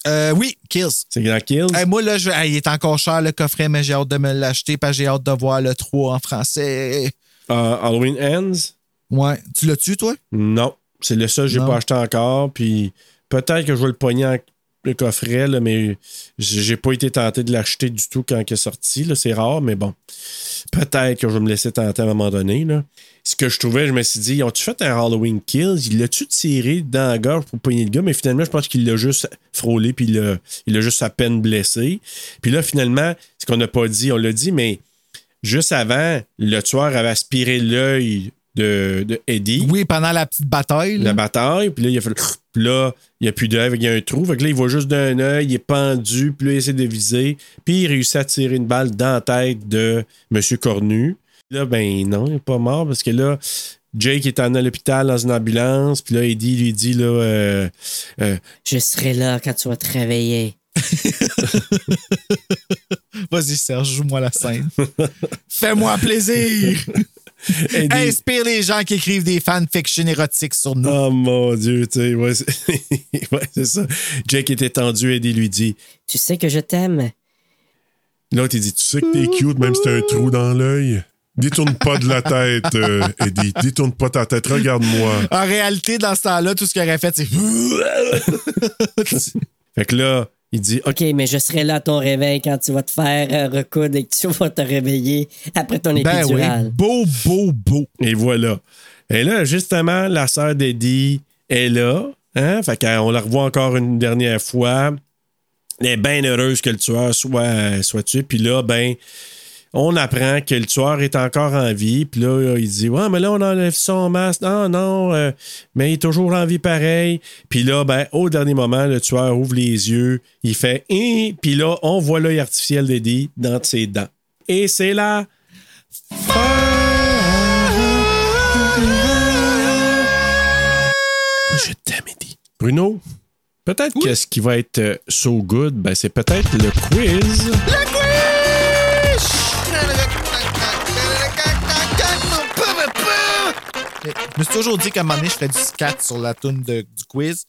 Euh, oui, Kills. C'est dans Kill. Hey, moi, là, je- hey, il est encore cher le coffret, mais j'ai hâte de me l'acheter parce que j'ai hâte de voir le 3 en français. Euh, Halloween Ends? Ouais. Tu l'as tué, toi? Non. C'est le seul que j'ai pas acheté encore. Puis peut-être que je vais le pogner en le coffret, là, mais j'ai pas été tenté de l'acheter du tout quand il est sorti. C'est rare, mais bon. Peut-être que je vais me laisser tenter à un moment donné. Là. Ce que je trouvais, je me suis dit, ont-tu fait un Halloween Kills? Il l'a-tu tiré dans la gorge pour pogner le gars? Mais finalement, je pense qu'il l'a juste frôlé, puis il l'a juste à peine blessé. Puis là, finalement, ce qu'on n'a pas dit, on l'a dit, mais juste avant, le tueur avait aspiré l'œil de, de Eddie Oui, pendant la petite bataille. là. la bataille, puis là, il a fait puis là, il n'y a plus d'œil, il y a un trou. Fait que là, il voit juste d'un œil, il est pendu, puis là, il essaie de viser, puis il réussit à tirer une balle dans la tête de M. Cornu. Là, ben non, il n'est pas mort parce que là, Jake est en à l'hôpital dans une ambulance, puis là, Eddie lui dit, là, euh, euh, Je serai là quand tu vas te réveiller. Vas-y, Serge, joue-moi la scène. Fais-moi plaisir. Inspire les gens qui écrivent des fanfictions érotiques sur nous. Oh mon Dieu, tu sais, ouais, c'est ouais, ça. Jake est étendu, Eddie lui dit, Tu sais que je t'aime. L'autre, il dit Tu sais que t'es cute, même si t'as un trou dans l'œil. Détourne pas de la tête, euh, Eddie. Détourne pas ta tête. Regarde-moi. En réalité, dans ce temps-là, tout ce qu'il aurait fait, c'est. Fait que là, il dit OK, mais je serai là à ton réveil quand tu vas te faire euh, recoudre et que tu vas te réveiller après ton ben oui. épidural. Beau, beau, beau. Et voilà. Et là, justement, la sœur d'Eddie est là. Hein? Fait qu'on la revoit encore une dernière fois. Elle est bien heureuse que le tueur soit, soit tué. Puis là, ben, on apprend que le tueur est encore en vie. Puis là, il dit Ouais, mais là, on enlève son masque. Non, non, euh, mais il est toujours en vie pareil. Puis là, ben, au dernier moment, le tueur ouvre les yeux. Il fait Hein? Puis là, on voit l'œil artificiel d'Eddie dans ses dents. Et c'est là. Je t'aime, Eddie. Bruno, peut-être que ce qui va être euh, so good, ben, c'est peut-être le quiz. Je me suis toujours dit qu'à un moment donné, je ferais du scat sur la tune de- du quiz.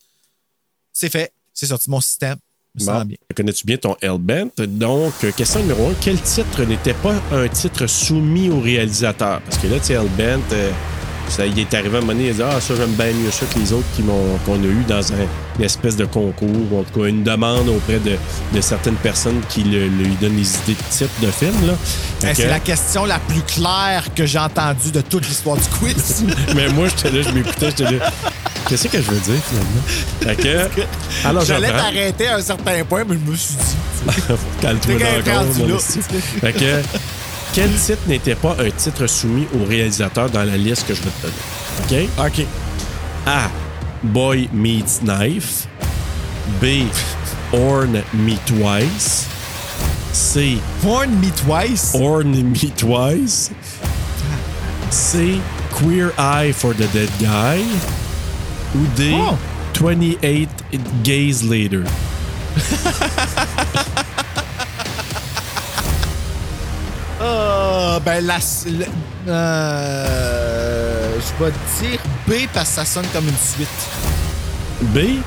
C'est fait. C'est sorti mon système. Je me sens Bon. bien. Connais-tu bien ton Hellbent? Donc, euh, question numéro un. Quel titre n'était pas un titre soumis au réalisateur? Parce que là, tu sais, Hellbent, euh, ça y est arrivé à un moment donné, il a dit Ah, ça, j'aime bien mieux ça que les autres qu'on a eu dans un- une espèce de concours, ou en tout cas une demande auprès de, de certaines personnes qui le- lui donnent les idées de titre de film. Que- C'est la question la plus claire que j'ai entendue de toute l'histoire du quiz. Mais moi, j'étais là, je m'écoutais, j'étais là. Qu'est-ce que je veux dire, finalement? Fait que. Alors, J'allais t'arrêter à un certain point, mais je me suis dit. Calme-toi dans le. Fait que, quel titre n'était pas un titre soumis au réalisateur dans la liste que je vais te donner? OK? OK. A. Boy Meets Knife. B. Horn Me Twice. C. Horn Me Twice? Horn Me Twice. C. Queer Eye for the Dead Guy. Ou D. Oh. 28 Gays Later. Ah, ben, la. le- euh, je vais dire B parce que ça sonne comme une suite. B?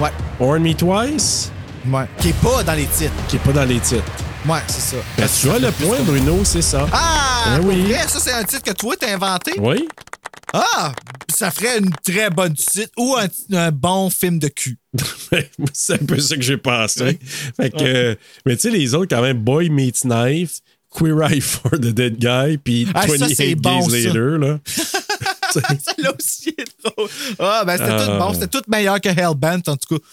Ouais. Horn Me Twice? Ouais. Qui est pas dans les titres. Qui est pas dans les titres. Ouais, c'est ça. Ben, tu vois le point, Bruno, c'est ça. Ah! Ben oui. vrai, ça, c'est un titre que toi, t'as inventé? Oui? Ah! Ça ferait une très bonne titre ou un, un bon film de cul. c'est un peu ça que j'ai pensé. Fait que, euh, mais tu sais, les autres, quand même, Boy Meets Knife, Queer Eye for the Dead Guy, puis Ah, ça, 28 c'est bon, Days ça. Later, là. Celle-là aussi est drôle. Ah, ben, c'était Ah. tout bon. C'était tout meilleur que Hellbent, en tout cas.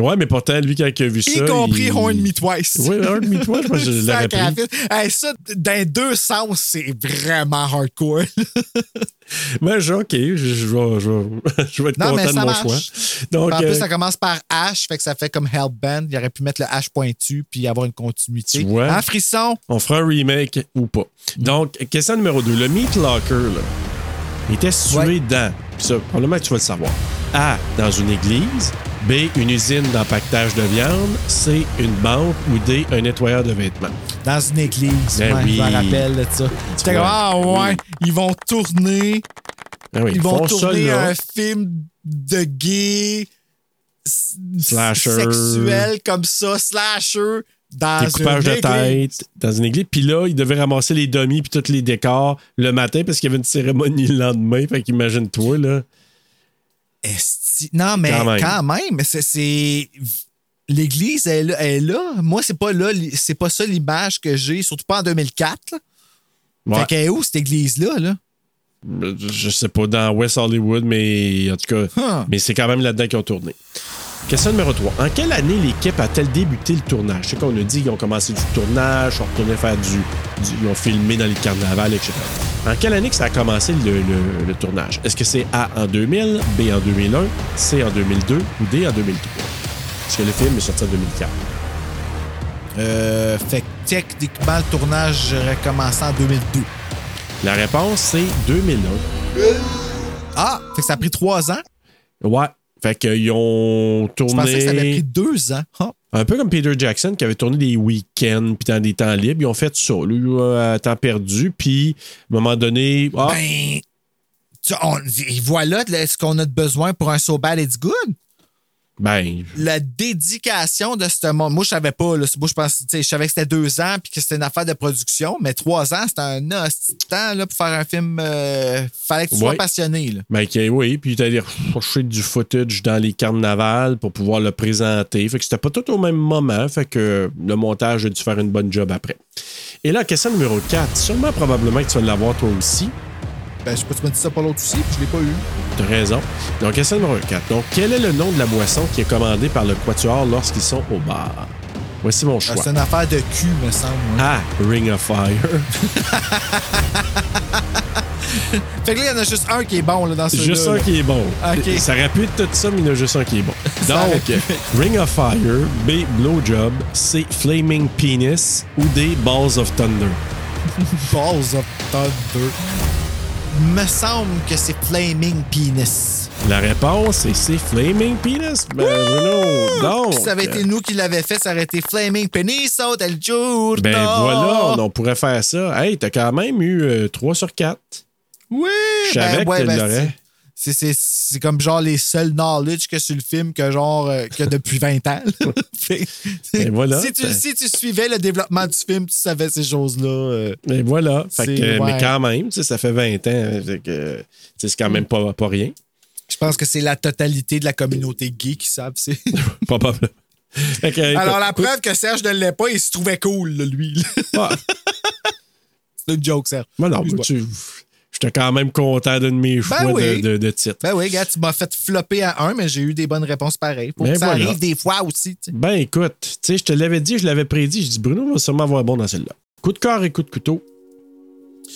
Ouais, mais pourtant, lui, quand il a vu ça. Y compris il... Horn Me Twice. Oui, Horn Me Twice, moi, je Sacré pris. Hey, ça, dans deux sens, c'est vraiment hardcore. Mais je- OK, je, je vais, je vais- je vais être Non, content de mon marche. choix. Donc, en plus, euh, ça commence par H, fait que ça fait comme Hellbent. Il aurait pu mettre le H pointu puis avoir une continuité. Tu vois? Hein, frisson? on fera un remake ou pas. Donc, question numéro 2. Le Meat Locker, là, il était situé Ouais. dans, puis ça, probablement que tu vas le savoir. A, dans une église? B, une usine d'empaquetage de viande. C, une banque. Ou D, un nettoyeur de vêtements. Dans une église. Ben ouais, oui. Je me rappelle de ça. Comme, ah ouais, ils vont tourner. Oui, Ils vont ça, tourner un film de gay Slasher. sexuel comme ça, slasher, dans Découpage une de tête dans une église. Puis là, il devait ramasser les dummies puis tous les décors le matin parce qu'il y avait une cérémonie le lendemain. Fait qu'imagine-toi, là. Non, mais Quand quand même. c'est-. L'église elle est là, elle est là. Moi, c'est pas là, c'est pas ça l'image que j'ai, surtout pas en 2004. là. Ouais. Fait qu'elle est où cette église-là? Là? Je sais pas, dans West Hollywood, mais en tout cas, Huh. mais c'est quand même là-dedans qu'ils ont tourné. Question numéro 3. En quelle année l'équipe a-t-elle débuté le tournage? Je sais qu'on a dit qu'ils ont commencé du tournage, ils ont retourné faire du, du- Ils ont filmé dans les carnavals, etc. En quelle année que ça a commencé le, le- le tournage? Est-ce que c'est A en 2000, B en 2001, C en 2002 ou D en 2003? Parce que le film est sorti en 2004. Euh, fait que techniquement, le tournage aurait commencé en 2002. La réponse, c'est 2001. Ah! Fait que ça a pris trois ans? Ouais. Fait qu'ils ont Je pensais que ça avait tourné. pris deux ans. Ah. Un peu comme Peter Jackson qui avait tourné des week-ends puis dans des temps libres. Ils ont fait ça, là, à temps perdu. Puis, à un moment donné, ah, Ben, tu- voilà le- ce qu'on a de besoin pour un So Bad It's Good? Ben, La dédication de ce monde. Moi, je savais pas. Là, moi, je pense, je savais que c'était deux ans puis que c'était une affaire de production, mais trois ans, c'était un de temps là, pour faire un film. euh, fallait que tu sois Ouais. passionné. Là. ben, que- oui. Puis, rechercher du footage dans les carnavals pour pouvoir le présenter. Fait que c'était pas tout au même moment. Fait que le montage a dû faire une bonne job après. Et là, question numéro 4. Sûrement, probablement que tu vas l'avoir toi aussi. Ben, je sais pas, tu m'as dit ça pour l'autre aussi, puis je l'ai pas eu. Raison. Donc, question numéro 4. Donc, quel est le nom de la boisson qui est commandée par le quatuor lorsqu'ils sont au bar? Voici mon Ah, choix. C'est une affaire de cul, me semble. Ah, Ring of Fire. Fait que là, il y en a juste un qui est bon là, dans ce juste un qui est bon. Ok. Ça aurait pu être tout ça, mais il y en a juste un qui est bon. Donc. Ring of Fire, B, Blowjob, C, Flaming Penis ou D, Balls of Thunder? Balls of Thunder. Me semble que c'est Flaming Penis. La réponse est c'est Flaming Penis. Ben, Bruno, donc. Si ça avait été nous qui l'avait fait, ça aurait été Flaming Penis oh, del giorno. Ben voilà, on pourrait faire ça. Hey, t'as quand même eu euh, 3 sur 4. Oui! Je savais que tu ben, l'aurais. C'est- c'est- C'est c'est comme genre les seuls knowledge que sur le film que genre euh, que depuis 20 ans. Fait- Ben voilà. si, tu, si tu suivais le développement du film, tu savais ces choses-là. euh, Et voilà. Fait C'est- que, euh, ouais. Mais quand même, ça fait 20 ans. sais, c'est quand même pas, pas rien. je pense que c'est la totalité de la communauté gay qui savent. Probablement. Que, écoute, Alors la preuve que Serge ne l'est pas, il se trouvait cool, lui. ah, c'est une joke, Serge. moi, non, tu- j'étais quand même content d'un de mes choix Ben oui. de, de, de titre. Ben oui, gars, tu m'as fait flopper à un, mais j'ai eu des bonnes réponses pareilles. Faut Ben que ça voilà. arrive des fois aussi. Ben écoute, tu sais, je te l'avais dit, je l'avais prédit. Je dis, Bruno va sûrement avoir bon dans celle-là. Coup de cœur et coup de couteau.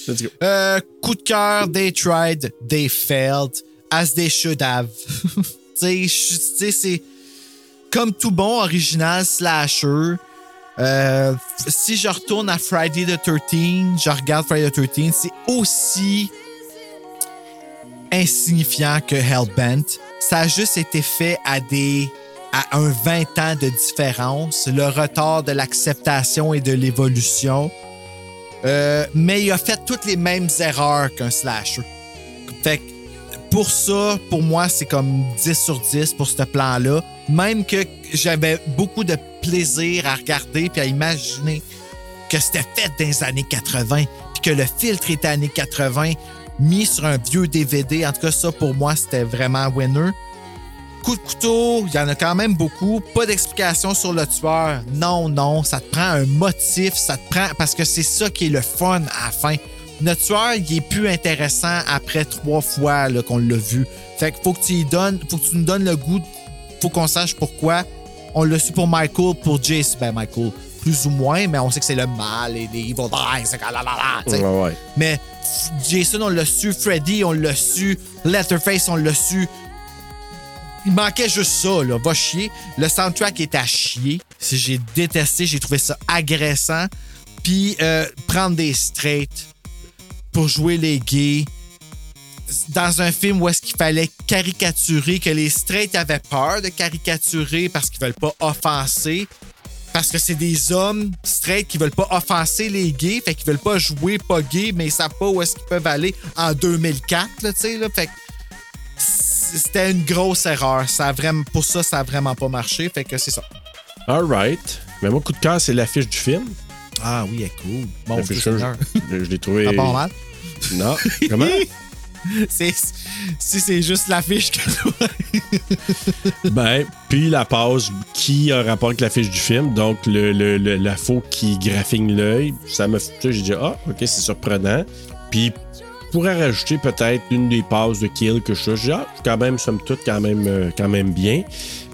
Let's go. Euh, coup de cœur, they tried, they failed, as they should have. tu sais, je- tu sais, c'est comme tout bon original slasher. Euh, si je retourne à Friday the 13, je regarde Friday the 13, c'est aussi insignifiant que Hellbent. Ça a juste été fait à des à un 20 ans de différence, le retard de l'acceptation et de l'évolution. Euh, mais il a fait toutes les mêmes erreurs qu'un slasher. Fait que pour ça, pour moi, c'est comme 10 sur 10 pour ce plan-là. Même que j'avais beaucoup de plaisir à regarder puis à imaginer que c'était fait dans les années 80 puis que le filtre était années 80 mis sur un vieux DVD. En tout cas, ça, pour moi, c'était vraiment winner. Coup de couteau, il y en a quand même beaucoup. Pas d'explication sur le tueur. Non, non, ça te prend un motif, ça te prend. Parce que c'est ça qui est le fun à la fin. Notre tueur, il est plus intéressant après trois fois qu'on l'a vu. Fait qu'il faut que tu y donnes, faut que tu nous donnes le goût, faut qu'on sache pourquoi. On l'a su pour Michael, pour Jace, ben Michael, plus ou moins, mais on sait que c'est le mal et les evil eyes. Ouais, ouais. Mais Jason, on l'a su. Freddy, on l'a su. Letterface, on l'a su. Il manquait juste ça, là. Va chier. Le soundtrack est à chier. J'ai détesté, j'ai trouvé ça agressant. Puis euh, prendre des straights pour jouer les gays dans un film où est-ce qu'il fallait caricaturer, que les straights avaient peur de caricaturer parce qu'ils veulent pas offenser. Parce que c'est des hommes straight qui veulent pas offenser les gays, fait qu'ils veulent pas jouer pas gay, mais ils savent pas où est-ce qu'ils peuvent aller en 2004, là, tu sais, là. Fait que c'était une grosse erreur. Ça a vraiment, pour ça, ça a vraiment pas marché, fait que c'est ça. All right. Mais moi, coup de cœur, c'est l'affiche du film. Ah oui, elle est cool. Bon, Dieu je, l'ai trouvé. Ça part mal. Non. Comment? Si c'est juste l'affiche que ben, puis la pause qui a un rapport avec l'affiche du film, donc le, le- le- la faux qui graphigne l'œil, ça m'a fait. J'ai dit, ah, ok, c'est surprenant. Puis, pourrais rajouter peut-être une des passes de kill que je suis. Ah, quand même, somme toute, quand même, euh, quand même bien.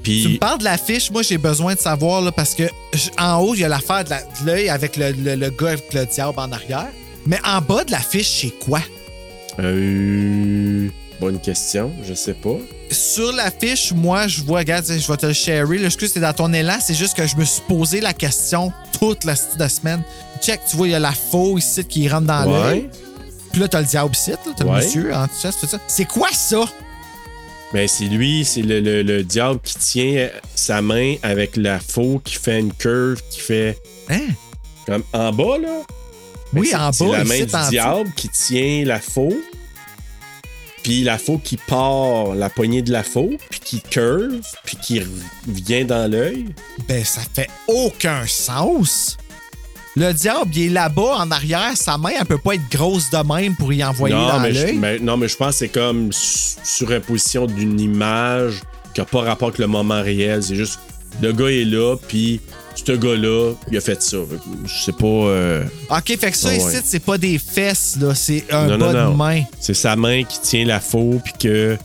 Tu me parles de l'affiche, moi j'ai besoin de savoir là, parce que en haut, il y a l'affaire de la- l'œil avec le, le- le gars avec le diable en arrière. Mais en bas de l'affiche, c'est quoi? euh, bonne question, je sais pas. Sur l'affiche, moi, je vois, regarde, je vais te le sharer. Là, excuse, c'est dans ton élan. C'est juste que je me suis posé la question toute la la semaine. Check, tu vois, il y a la faux ici qui rentre dans l'œil. Puis là, t'as le diable ici, t'as le monsieur en tout ça. C'est quoi ça? Ben, c'est lui, c'est le, le- le diable qui tient sa main avec la faux qui fait une curve qui fait Hein? comme en bas, là. Ben, Oui, c'est- en C'est bas, la ici, main du diable qui tient la faux. Puis la faux qui part la poignée de la faux, puis qui curve, puis qui vient dans l'œil. Ben, ça fait aucun sens. Le diable, il est là-bas, en arrière. Sa main, elle peut pas être grosse de même pour y envoyer non, dans l'œil. mais- non, mais je pense que c'est comme su- surimposition d'une image qui n'a pas rapport avec le moment réel. C'est juste, le gars est là, puis ce gars-là, il a fait ça. Je sais pas. euh, OK, fait que ça, Ah ici, ouais. c'est pas des fesses, là. C'est un Non, bas non, non. de main. C'est sa main qui tient la faux, puis que.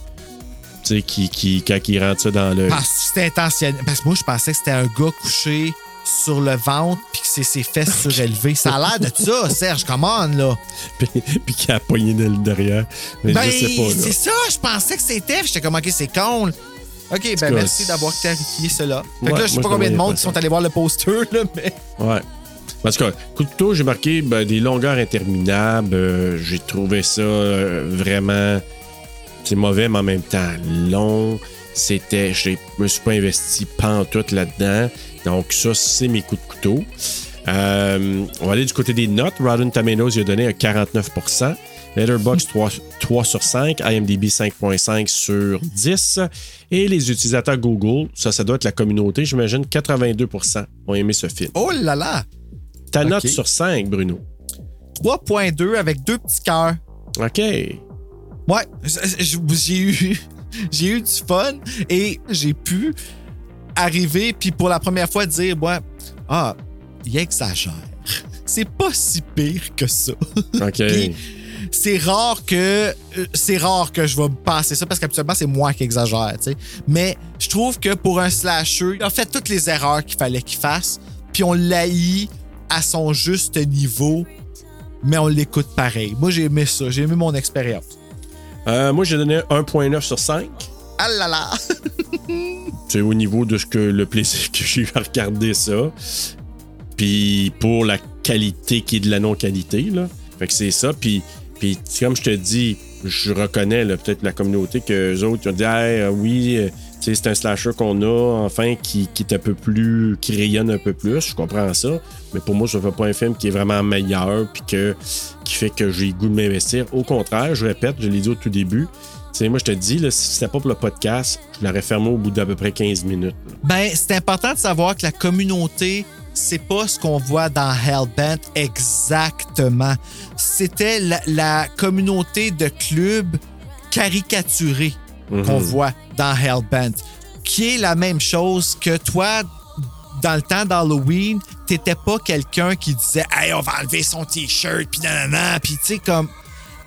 Tu sais, qui, qui, quand il rentre ça dans l'œil. Parce que c'était intentionnel. Parce que moi, je pensais que c'était un gars couché sur le ventre puis que c'est ses fesses surélevées. Ça a l'air de ça, Serge, come on, là. puis, puis qui a poigné de- derrière. Mais Ben, je sais pas, là. c'est ça, je pensais que c'était. puis J'étais comme, OK, c'est con. OK, ben merci d'avoir clarifié cela. Fait que Ouais, là, je sais pas combien de monde qui sont allés voir le poster, là, mais. Ouais. Parce que, coup de couteau, j'ai marqué ben, des longueurs interminables. Euh, j'ai trouvé ça euh, vraiment. C'est mauvais, mais en même temps long. C'était. Je me suis pas investi pantoute là-dedans. Donc, ça, c'est mes coups de couteau. Euh, on va aller du côté des notes. Rotten Tomatoes, il a donné un 49 Letterboxd 3, 3 sur 5, IMDb 5.5 sur 10. Et les utilisateurs Google, ça, ça doit être la communauté, j'imagine, 82% ont aimé ce film. Oh là là! Ta note sur 5, Bruno? 3.2 avec deux petits cœurs. OK. Ouais, eu, j'ai eu du fun et j'ai pu arriver puis pour la première fois dire, ouais, ah, il exagère. C'est pas si pire que ça. OK. C'est rare que euh, c'est rare que je vais me passer ça parce qu'habituellement c'est moi qui exagère, tu sais. Mais je trouve que pour un slasher, il a fait toutes les erreurs qu'il fallait qu'il fasse, puis on l'haït à son juste niveau, mais on l'écoute pareil. Moi j'ai aimé ça, j'ai aimé mon expérience. Euh, moi, j'ai donné 1.9 sur 5. Ah là là! C'est au niveau de ce que le plaisir que j'ai eu à regarder ça. Puis pour la qualité qui est de la non-qualité, là. Fait que c'est ça. Puis, puis comme je te dis, je reconnais peut-être la communauté que eux autres ont dit Hey, euh, oui, euh, c'est un slasher qu'on a, enfin, qui, est un peu plus. qui rayonne un peu plus. Je comprends ça. Mais pour moi, ça fait pas un film qui est vraiment meilleur, puis que, qui fait que j'ai le goût de m'investir. Au contraire, je répète, je l'ai dit au tout début. Tu sais, moi, je te dis, là, si c'était pas pour le podcast, je l'aurais fermé au bout d'à peu près 15 minutes. là. Ben, c'est important de savoir que la communauté, c'est pas ce qu'on voit dans Hellbent exactement. C'était la, la communauté de clubs caricaturés qu'on voit dans Hellbent, qui est la même chose que toi. Dans le temps d'Halloween, t'étais pas quelqu'un qui disait Hey, on va enlever son t-shirt, puis nanana, puis tu sais, comme.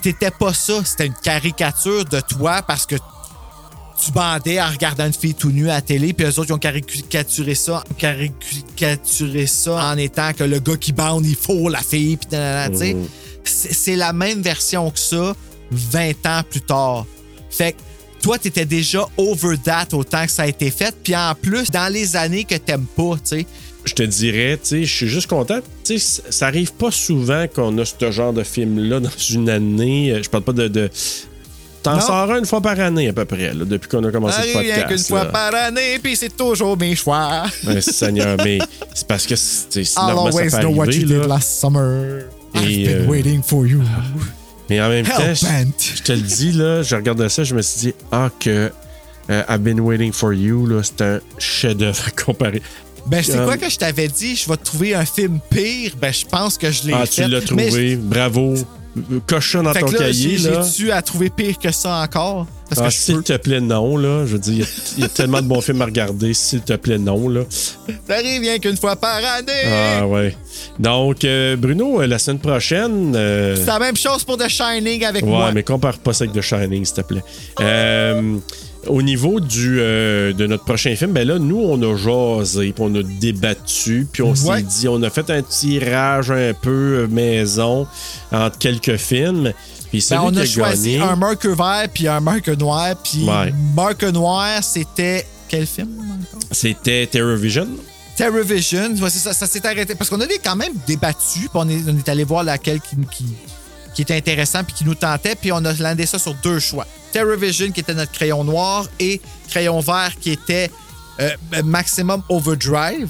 T'étais pas ça. C'était une caricature de toi parce que tu bandais en regardant une fille tout nue à la télé, puis eux autres, ils ont caricaturé ça, caricaturé ça en étant que le gars qui bande, il faut la fille, puis. C'est c'est la même version que ça, 20 ans plus tard. Fait que toi, t'étais déjà over that autant que ça a été fait, puis en plus, dans les années que t'aimes pas, tu sais. Je te dirais, tu sais, je suis juste content. Tu sais, ça arrive pas souvent qu'on a ce genre de film-là dans une année. Euh, Je parle pas de. de... T'en sors un une fois par année à peu près, là, depuis qu'on a commencé le Arrive rien podcast. qu'une fois par année, puis c'est toujours mes choix. Ouais, Seigneur, mais c'est parce que c'est normal, ça peut know what arriver, you did last summer. Et, I've been euh, waiting for you. Mais en même temps, je, te le dis, là, je regardais ça, je me suis dit, ah, que euh, I've been waiting for you, là, c'est un chef-d'œuvre à comparer. Ben, c'est Euh, quoi que je t'avais dit? Je vais te trouver un film pire. Ben, je pense que je l'ai Ah, fait. tu l'as trouvé, bravo. Cochon dans Fait ton là, cahier, j'ai-tu à trouver pire que ça encore? Parce Ah, s'il te plaît, non, là. Je veux dire, il y a- il y, a tellement de bons films à regarder. S'il te plaît, non, là. Ça arrive rien qu'une fois par année. Ah, ouais. Donc, euh, Bruno, euh, la semaine prochaine. euh, C'est la même chose pour The Shining avec ouais, moi. mais compare pas ça avec The Shining, s'il te plaît. Euh, au niveau du, euh, de notre prochain film, ben là, nous, on a jasé, puis on a débattu, puis on Ouais. s'est dit, on a fait un tirage un peu euh, maison entre quelques films. Puis Ben, on a a choisi gagné, un marqueur vert puis un marqueur noir. Puis Ouais. marqueur noir, c'était. Quel film c'était Terrorvision. Terrorvision. Ouais, c'est ça, ça s'est arrêté. Parce qu'on a des- quand même débattu, puis on est, on est allé voir laquelle qui, qui, qui était intéressant, puis qui nous tentait, puis on a landé ça sur deux choix. Terrorvision, qui était notre crayon noir, et crayon vert, qui était euh, Maximum Overdrive.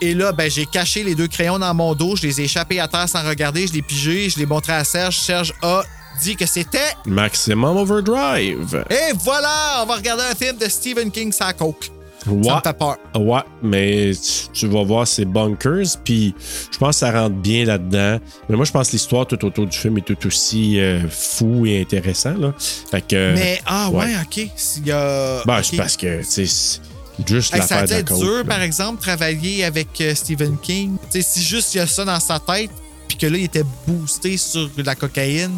Et là, ben, j'ai caché les deux crayons dans mon dos, je les ai échappés à terre sans regarder, je les ai pigés, je les ai montrés à Serge. Serge a dit que c'était. Maximum Overdrive. Et voilà, on va regarder un film de Stephen King sans coke. Ça Ouais. me fait peur. Ouais, mais tu, tu vas voir, c'est bunkers, puis je pense que ça rentre bien là-dedans. Mais moi, je pense que l'histoire tout autour du film est tout aussi euh, fou et intéressant. Là. Fait que, Mais, ah ouais, ouais. ok. S'il y a. ben, c'est parce que, tu sais, c'est juste Hey, ça a l'affaire dû de la être dur, là. par exemple, travailler avec euh, Stephen King. Tu sais, si juste il y a ça dans sa tête, puis que là, il était boosté sur la cocaïne.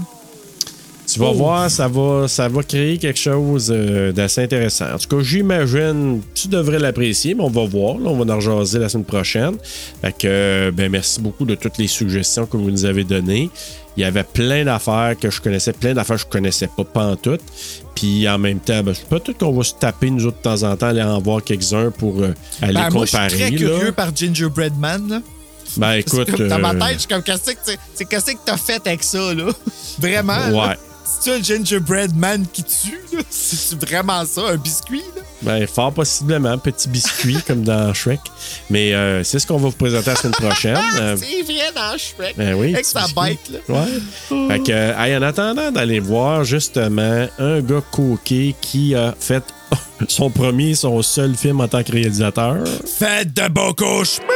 Tu vas voir, ça va, ça va créer quelque chose euh, d'assez intéressant. En tout cas, j'imagine, tu devrais l'apprécier, mais on va voir. Là, on va en jaser la semaine prochaine. Fait que, euh, ben, merci beaucoup de toutes les suggestions que vous nous avez données. Il y avait plein d'affaires que je connaissais, plein d'affaires que je connaissais pas, pas en tout. Puis en même temps, ben, peut-être qu'on va se taper, nous autres, de temps en temps, aller en voir quelques-uns pour euh, aller Ben, moi, je comparer. suis très là. curieux par Gingerbread Man. Là. Ben écoute. comme dans ma tête, je suis comme, qu'est-ce que qu'est-ce t'as fait avec ça, là? Vraiment? Ouais. là? C'est-tu un gingerbread man qui tue, là? C'est-tu vraiment ça, un biscuit, là? Ben, fort possiblement, petit biscuit comme dans Shrek. Mais euh, c'est ce qu'on va vous présenter la semaine prochaine. Euh, C'est vrai dans Shrek. ben oui. Avec sa biscuit. bête, là. Ouais. Fait que, euh, en attendant d'aller voir justement un gars coqué qui a fait son premier, son seul film en tant que réalisateur. Faites de beaux cauchemars!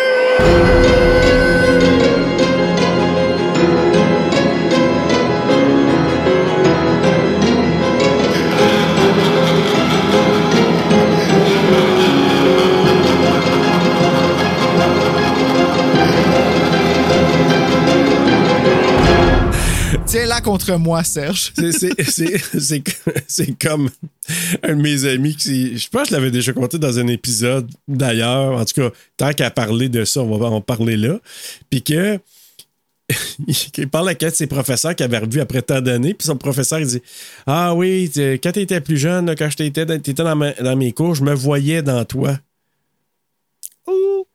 Tiens là contre moi, Serge. C'est- comme un de mes amis qui. Je pense que je l'avais déjà conté dans un épisode d'ailleurs. En tout cas, tant qu'à parler de ça, on va en parler là. Puis que. il parle à de ses professeurs qu'il avait revu après tant d'années. Puis son professeur, il dit Ah oui, tu- quand tu étais plus jeune, quand je t'étais dans, mes cours, je me voyais dans toi. Ouh.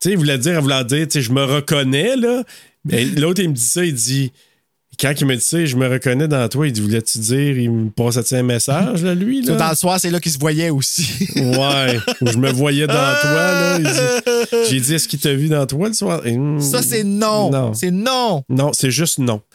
Tu sais, il voulait dire, il voulait dire, tu sais, je me reconnais, là. Ben, L'autre, il me dit ça, il dit quand il me dit ça, je me reconnais dans toi, il dit Voulais-tu dire, il me passait un message, là, lui là? Dans le soir, c'est là qu'il se voyait aussi. Ouais, où je me voyais dans toi, J'ai dit Est-ce qu'il t'a vu dans toi le soir? Et, hmm, Ça, c'est non. Non. C'est non. Non, c'est juste non.